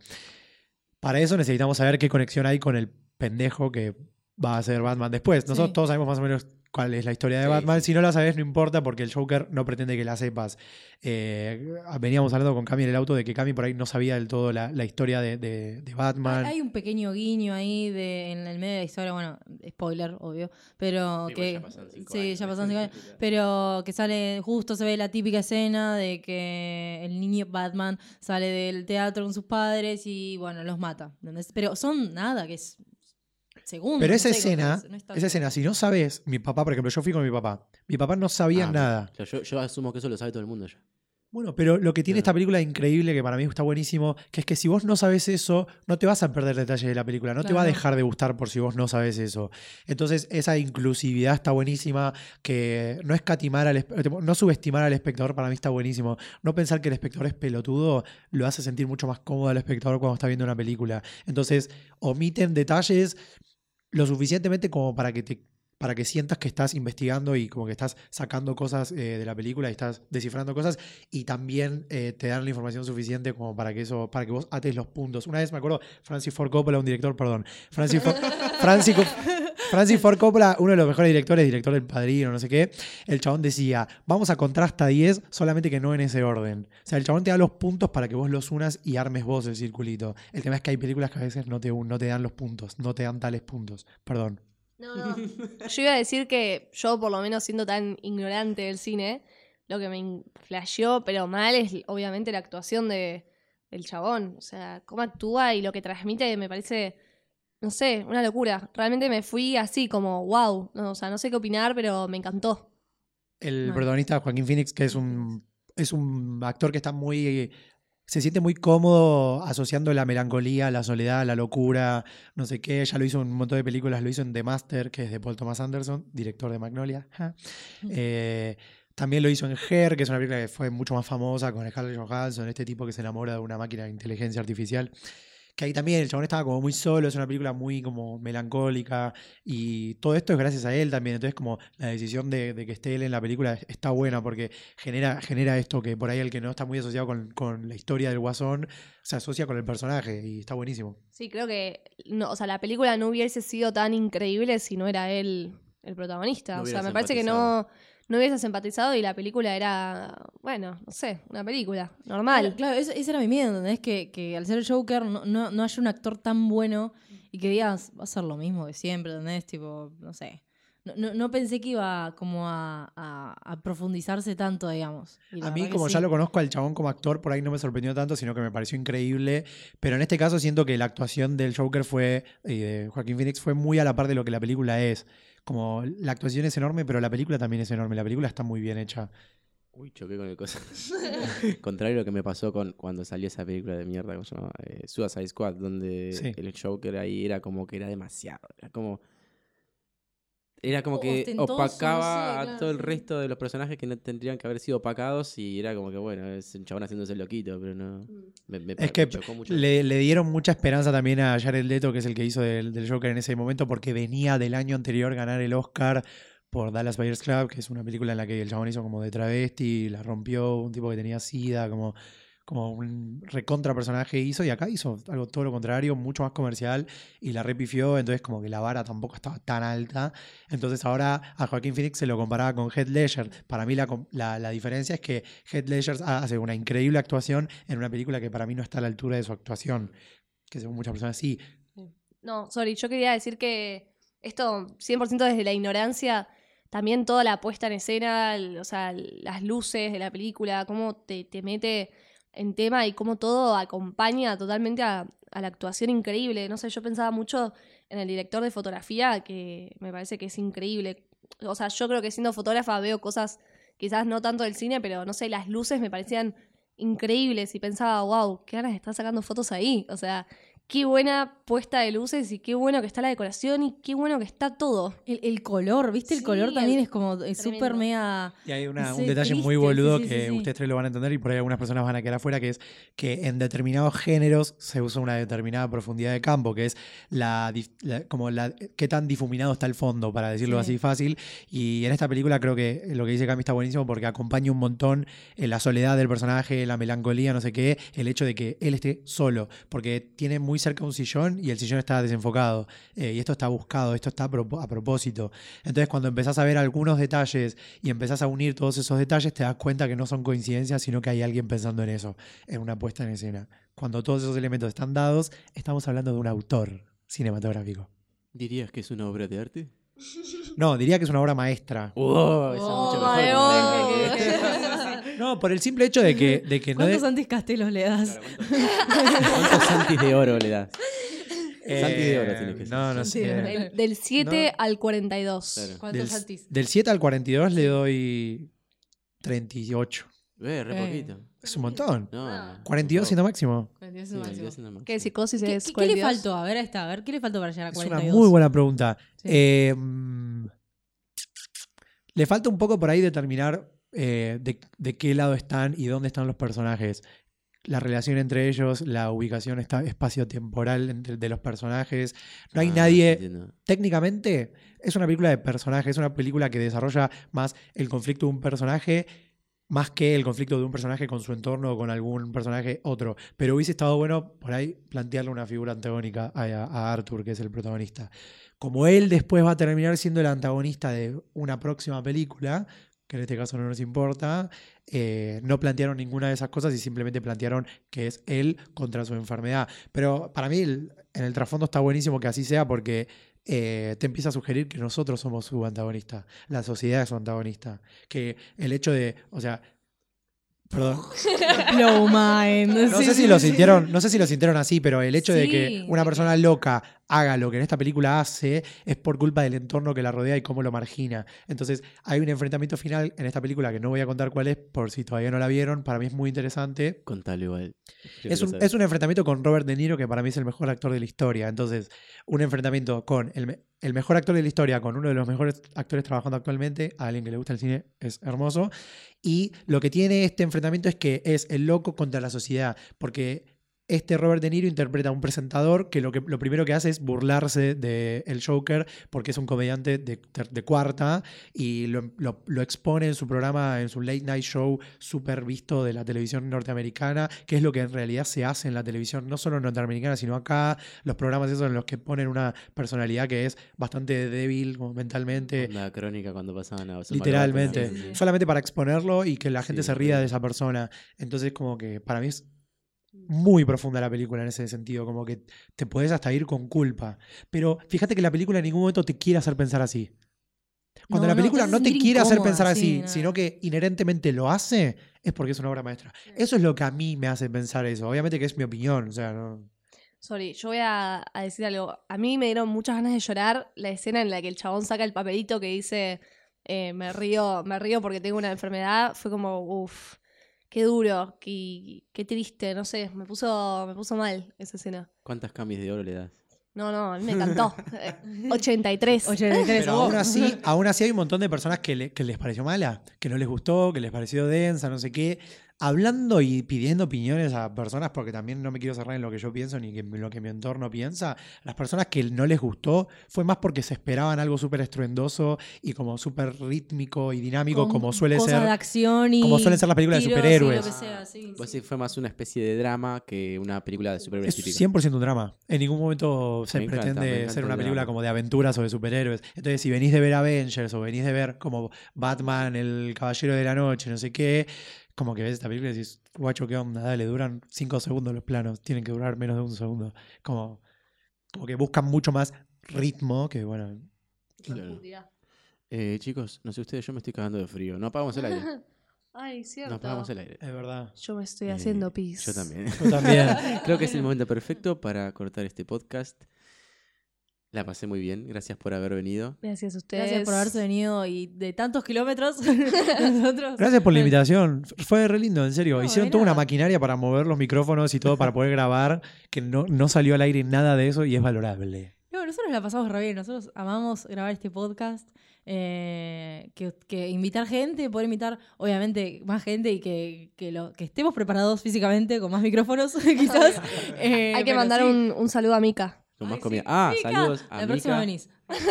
Para eso necesitamos saber qué conexión hay con el pendejo que va a ser Batman después. Nosotros Sí. todos sabemos más o menos cuál es la historia de Sí, Batman. sí. Si no la sabes, no importa porque el Joker no pretende que la sepas. Eh, veníamos hablando con Cami en el auto de que Cami por ahí no sabía del todo la, la historia de, de- de Batman. Hay, un pequeño guiño ahí de, en el medio de la historia, bueno, spoiler, obvio, pero que... ya pasaron cinco sí, años. ya pasaron cinco años, pero que sale, justo se ve la típica escena de que el niño Batman sale del teatro con sus padres y, bueno, los mata. ¿entendés? Pero son nada, que es segundos. Pero no esa sé escena, no es esa escena, si no sabes, mi papá, por ejemplo, yo fui con mi papá. Mi papá no sabía Ah, nada. claro, yo, yo asumo que eso lo sabe todo el mundo ya. Bueno, pero lo que tiene Claro. esta película increíble, que para mí está buenísimo, que es que si vos no sabes eso, no te vas a perder detalles de la película, no te va a dejar de gustar por si vos no sabes eso. Entonces, esa inclusividad está buenísima, que no escatimar al no subestimar al espectador para mí está buenísimo. No pensar que el espectador es pelotudo lo hace sentir mucho más cómodo al espectador cuando está viendo una película. Entonces, omiten detalles lo suficientemente como para que te para que sientas que estás investigando y como que estás sacando cosas eh, de la película y estás descifrando cosas y también eh, te dan la información suficiente como para que eso para que vos ates los puntos. Una vez me acuerdo Francis Ford Coppola, un director, perdón, Francis Ford, Francis, Francis Ford Coppola, uno de los mejores directores, director del Padrino, no sé qué, el chabón decía, vamos a contar hasta 10, solamente que no en ese orden. O sea, el chabón te da los puntos para que vos los unas y armes vos el circulito. El tema es que hay películas que a veces no te, no te dan los puntos, no te dan tales puntos. Perdón. No, no. Yo iba a decir que yo, por lo menos siendo tan ignorante del cine, lo que me flasheó, pero mal, es obviamente la actuación de, del chabón. O sea, cómo actúa y lo que transmite me parece, no sé, una locura. Realmente me fui así como, wow. No, o sea, no sé qué opinar, pero me encantó. El protagonista, Joaquín Phoenix, que es un, es un actor que está muy. Se siente muy cómodo asociando la melancolía, la soledad, la locura, no sé qué. Ya lo hizo en un montón de películas, lo hizo en The Master, que es de Paul Thomas Anderson, director de Magnolia. ja. Eh, también lo hizo en Her, que es una película que fue mucho más famosa con Scarlett Johansson, este tipo que se enamora de una máquina de inteligencia artificial. Que ahí también el chabón estaba como muy solo, es una película muy como melancólica y todo esto es gracias a él también. Entonces como la decisión de, de que esté él en la película es- está buena porque genera, genera esto que por ahí el que no está muy asociado con, con la historia del guasón se asocia con el personaje y está buenísimo. Sí, creo que, no, o sea, la película no hubiese sido tan increíble si no era él el protagonista. No o sea, me parece que no, no hubieses empatizado y la película era, bueno, no sé, una película normal. Claro, claro, ese, era mi miedo, ¿entendés? Que, que al ser el Joker no, no, no haya un actor tan bueno y que digas, va a ser lo mismo de siempre, ¿entendés? Tipo, no sé. No, no, no pensé que iba como a, a- a profundizarse tanto, digamos. A mí, como sí. ya lo conozco al chabón como actor, por ahí no me sorprendió tanto, sino que me pareció increíble. Pero en este caso siento que la actuación del Joker fue, y de Joaquín Phoenix fue muy a la par de lo que la película es. Como la actuación es enorme, pero la película también es enorme. La película está muy bien hecha. Uy, choqué con el cosa. Contrario a lo que me pasó con cuando salió esa película de mierda, ¿cómo se llama? Eh, Suicide Squad, donde Sí. el Joker ahí era como que era demasiado. Era como. Era como que Ostentoso, opacaba no sé, a todo el sí. resto de los personajes que no tendrían que haber sido opacados y era como que, bueno, es un chabón haciéndose loquito, pero no. Me, me- Es me que chocó mucho. le, le dieron mucha esperanza también a Jared Leto, que es el que hizo del, del Joker en ese momento, porque venía del año anterior ganar el Oscar por Dallas Buyers Club, que es una película en la que el chabón hizo como de travesti, la rompió, un tipo que tenía sida, como, como un recontra personaje hizo, y acá hizo algo todo lo contrario, mucho más comercial, y la repifió, entonces como que la vara tampoco estaba tan alta. Entonces ahora a Joaquín Phoenix se lo comparaba con Heath Ledger. Para mí la, la, la diferencia es que Heath Ledger hace una increíble actuación en una película que para mí no está a la altura de su actuación, que según muchas personas sí. No, sorry, yo quería decir que esto 100% desde la ignorancia, también toda la puesta en escena, o sea, las luces de la película, cómo te, te mete en tema y cómo todo acompaña totalmente a, la actuación increíble. No sé, yo pensaba mucho en el director de fotografía, que me parece que es increíble. O sea, yo creo que siendo fotógrafa veo cosas quizás no tanto del cine, pero no sé, las luces me parecían increíbles y pensaba, wow, qué ganas de estar sacando fotos ahí. O sea, qué buena puesta de luces y qué bueno que está la decoración y qué bueno que está todo. El, el color, ¿viste? El Sí, color también el- es como súper mega... Y hay una- un detalle muy boludo sí, sí, que sí, sí. ustedes tres lo van a entender y por ahí algunas personas van a quedar afuera, que es que en determinados géneros se usa una determinada profundidad de campo, que es la, como la qué tan difuminado está el fondo, para decirlo Sí. así fácil. Y en esta película creo que lo que dice Cami está buenísimo porque acompaña un montón en la soledad del personaje, la melancolía, no sé qué, el hecho de que él esté solo, porque tiene muy cerca de un sillón y el sillón está desenfocado. Eh, y esto está buscado, esto está a propósito. Entonces, cuando empezás a ver algunos detalles y empezás a unir todos esos detalles, te das cuenta que no son coincidencias, sino que hay alguien pensando en eso, en una puesta en escena. Cuando todos esos elementos están dados, estamos hablando de un autor cinematográfico. ¿Dirías que es una obra de arte? No, diría que es una obra maestra. ¡Oh! Esa Oh, mucho my mejor. No, por el simple hecho de que, de que no. ¿Cuántos de- Santis Castelos le das? ¿Cuántos santis de oro le das? Santi de oro Eh, tiene que ser. No, no sé. Del, del 7 al 42. Claro. ¿Cuántos Del, Santis? del 7 al 42 le doy 38. Eh, re Eh. poquito. Es un montón. No, Ah. 42 siendo máximo. Sí, vendría siendo máximo. ¿Qué psicosis ¿Qué, es qué- qué le 42? faltó? A ver, ahí está. A ver, ¿qué le faltó para llegar a Es 42? una muy buena pregunta. Sí. Eh, mm, le falta un poco por ahí determinar eh, de, de qué lado están y dónde están los personajes. La relación entre ellos, la ubicación está espacio-temporal de los personajes. No hay Ah, nadie. entiendo. Técnicamente, es una película de personajes, es una película que desarrolla más el conflicto de un personaje más que el conflicto de un personaje con su entorno o con algún personaje otro. Pero hubiese estado bueno por ahí plantearle una figura antagónica a, a Arthur, que es el protagonista. Como él después va a terminar siendo el antagonista de una próxima película, que en este caso no nos importa, eh, no plantearon ninguna de esas cosas y simplemente plantearon que es él contra su enfermedad. Pero para mí en el trasfondo está buenísimo que así sea porque eh, te empieza a sugerir que nosotros somos su antagonista, la sociedad es su antagonista, que el hecho de, o sea, perdón, Blow mind. no Sí, sé si sí, lo sí. sintieron, no sé si lo sintieron así, pero el hecho de que una persona loca haga lo que en esta película hace es por culpa del entorno que la rodea y cómo lo margina. Entonces, hay un enfrentamiento final en esta película que no voy a contar cuál es por si todavía no la vieron, para mí es muy interesante. Contalo igual. Es un, es un enfrentamiento con Robert De Niro, que para mí es el mejor actor de la historia. Entonces, un enfrentamiento con el, el mejor actor de la historia, con uno de los mejores actores trabajando actualmente, a alguien que le gusta el cine, es hermoso. Y lo que tiene este enfrentamiento es que es el loco contra la sociedad, porque este Robert De Niro interpreta a un presentador que lo, que lo primero que hace es burlarse del el Joker porque es un comediante de, de cuarta y lo, lo- lo expone en su programa, en su late night show súper visto de la televisión norteamericana, que es lo que en realidad se hace en la televisión, no solo norteamericana, sino acá, los programas esos en los que ponen una personalidad que es bastante débil como mentalmente. La crónica cuando pasaban a Literalmente, Sí, sí, sí. solamente para exponerlo y que la gente se ría de esa persona. Entonces, como que para mí es muy profunda la película en ese sentido, como que te puedes hasta ir con culpa. Pero fíjate que la película en ningún momento te quiere hacer pensar así. Cuando No, la película no te quiere hacer pensar así, sí, no. sino que inherentemente lo hace, es porque es una obra maestra. Eso es lo que a mí me hace pensar eso. Obviamente que es mi opinión, o sea, no. Sorry, yo voy a, a decir algo. A mí me dieron muchas ganas de llorar la escena en la que el chabón saca el papelito que dice eh, me río, me río porque tengo una enfermedad. Fue como, uff, qué duro, qué, qué triste, no sé, me puso, me puso mal esa escena. ¿Cuántas camis de oro le das? No, no, a mí me encantó. Eh, 83. 83. Pero oh. aún así, aún así hay un montón de personas que, le- que les pareció mala, que no les gustó, que les pareció densa, no sé qué. Hablando y pidiendo opiniones a personas, porque también no me quiero cerrar en lo que yo pienso ni en lo que mi entorno piensa, las personas que no les gustó fue más porque se esperaban algo súper estruendoso y como súper rítmico y dinámico, Con como suele cosas ser. de acción y como suelen ser las películas de superhéroes. lo que sea, sí, Pues sí. fue más una especie de drama que una película de superhéroes Es típica. 100% un drama. En ningún momento se Me pretende encanta ser una película drama. como de aventuras o de superhéroes. Entonces, si venís de ver Avengers o venís de ver como Batman, el Caballero de la Noche, no sé qué, como que ves esta película y decís, guacho, ¿qué onda? Dale, duran 5 segundos los planos, tienen que durar menos de un segundo. Como, como que buscan mucho más ritmo que, bueno, Claro. Eh, chicos, no sé ustedes, yo me estoy cagando de frío. No apagamos el aire. Ay, No cierto. apagamos el aire. es verdad. Yo me estoy Eh, haciendo pis. Yo también. Yo también. Creo que es el momento perfecto para cortar este podcast. La pasé muy bien. Gracias por haber venido. Gracias a ustedes. Gracias por haberse venido y de tantos kilómetros. Nosotros. Gracias por la invitación. Fue re lindo, en serio. No, Hicieron toda una maquinaria para mover los micrófonos y todo para poder grabar, que no, no salió al aire nada de eso y es valorable. No, nosotros la pasamos re bien. Nosotros amamos grabar este podcast. eh, que, que invitar gente, poder invitar, obviamente, más gente y que, que, lo, que estemos preparados físicamente con más micrófonos, quizás. Eh, Hay que mandar sí. un, un saludo a Mika. Con más Ay, comida. sí. Ah, Mica, saludos a La próxima Mica. venís.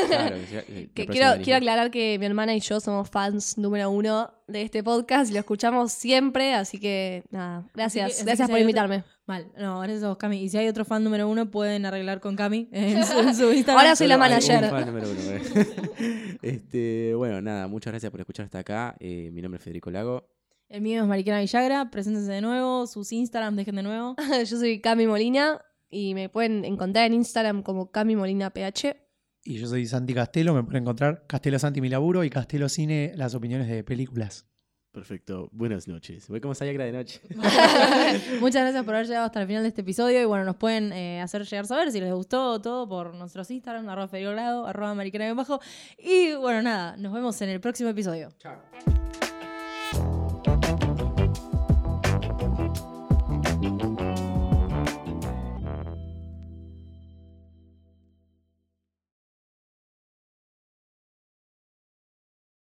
Claro, que sea- eh, la Que próxima quiero, quiero aclarar que mi hermana y yo somos fans número uno de este podcast y lo escuchamos siempre, así que nada, gracias, así que gracias si por hay invitarme. Mal. No, gracias a vos, Cami. Y si hay otro fan número uno, pueden arreglar con Cami en su, en su Instagram. Ahora soy la Solo hay manager. un fan número uno, eh. este, bueno, nada, muchas gracias por escuchar hasta acá. Eh, mi nombre es Federico Lago. El mío es Mariquena Villagra. Preséntense de nuevo. Sus Instagram, dejen de nuevo. Yo soy Cami Molina y me pueden encontrar en Instagram como Cami Molina PH. Y yo soy Santi Castelo, me pueden encontrar Castelo Santi mi laburo y Castelo Cine, las opiniones de películas. Perfecto, buenas noches. Voy como Sayagra de noche. Muchas gracias por haber llegado hasta el final de este episodio. Y bueno, nos pueden eh, hacer llegar saber si les gustó todo por nuestros Instagram, arroba Federico Lago, arroba Bajo. Y bueno, nada, nos vemos en el próximo episodio. Chao.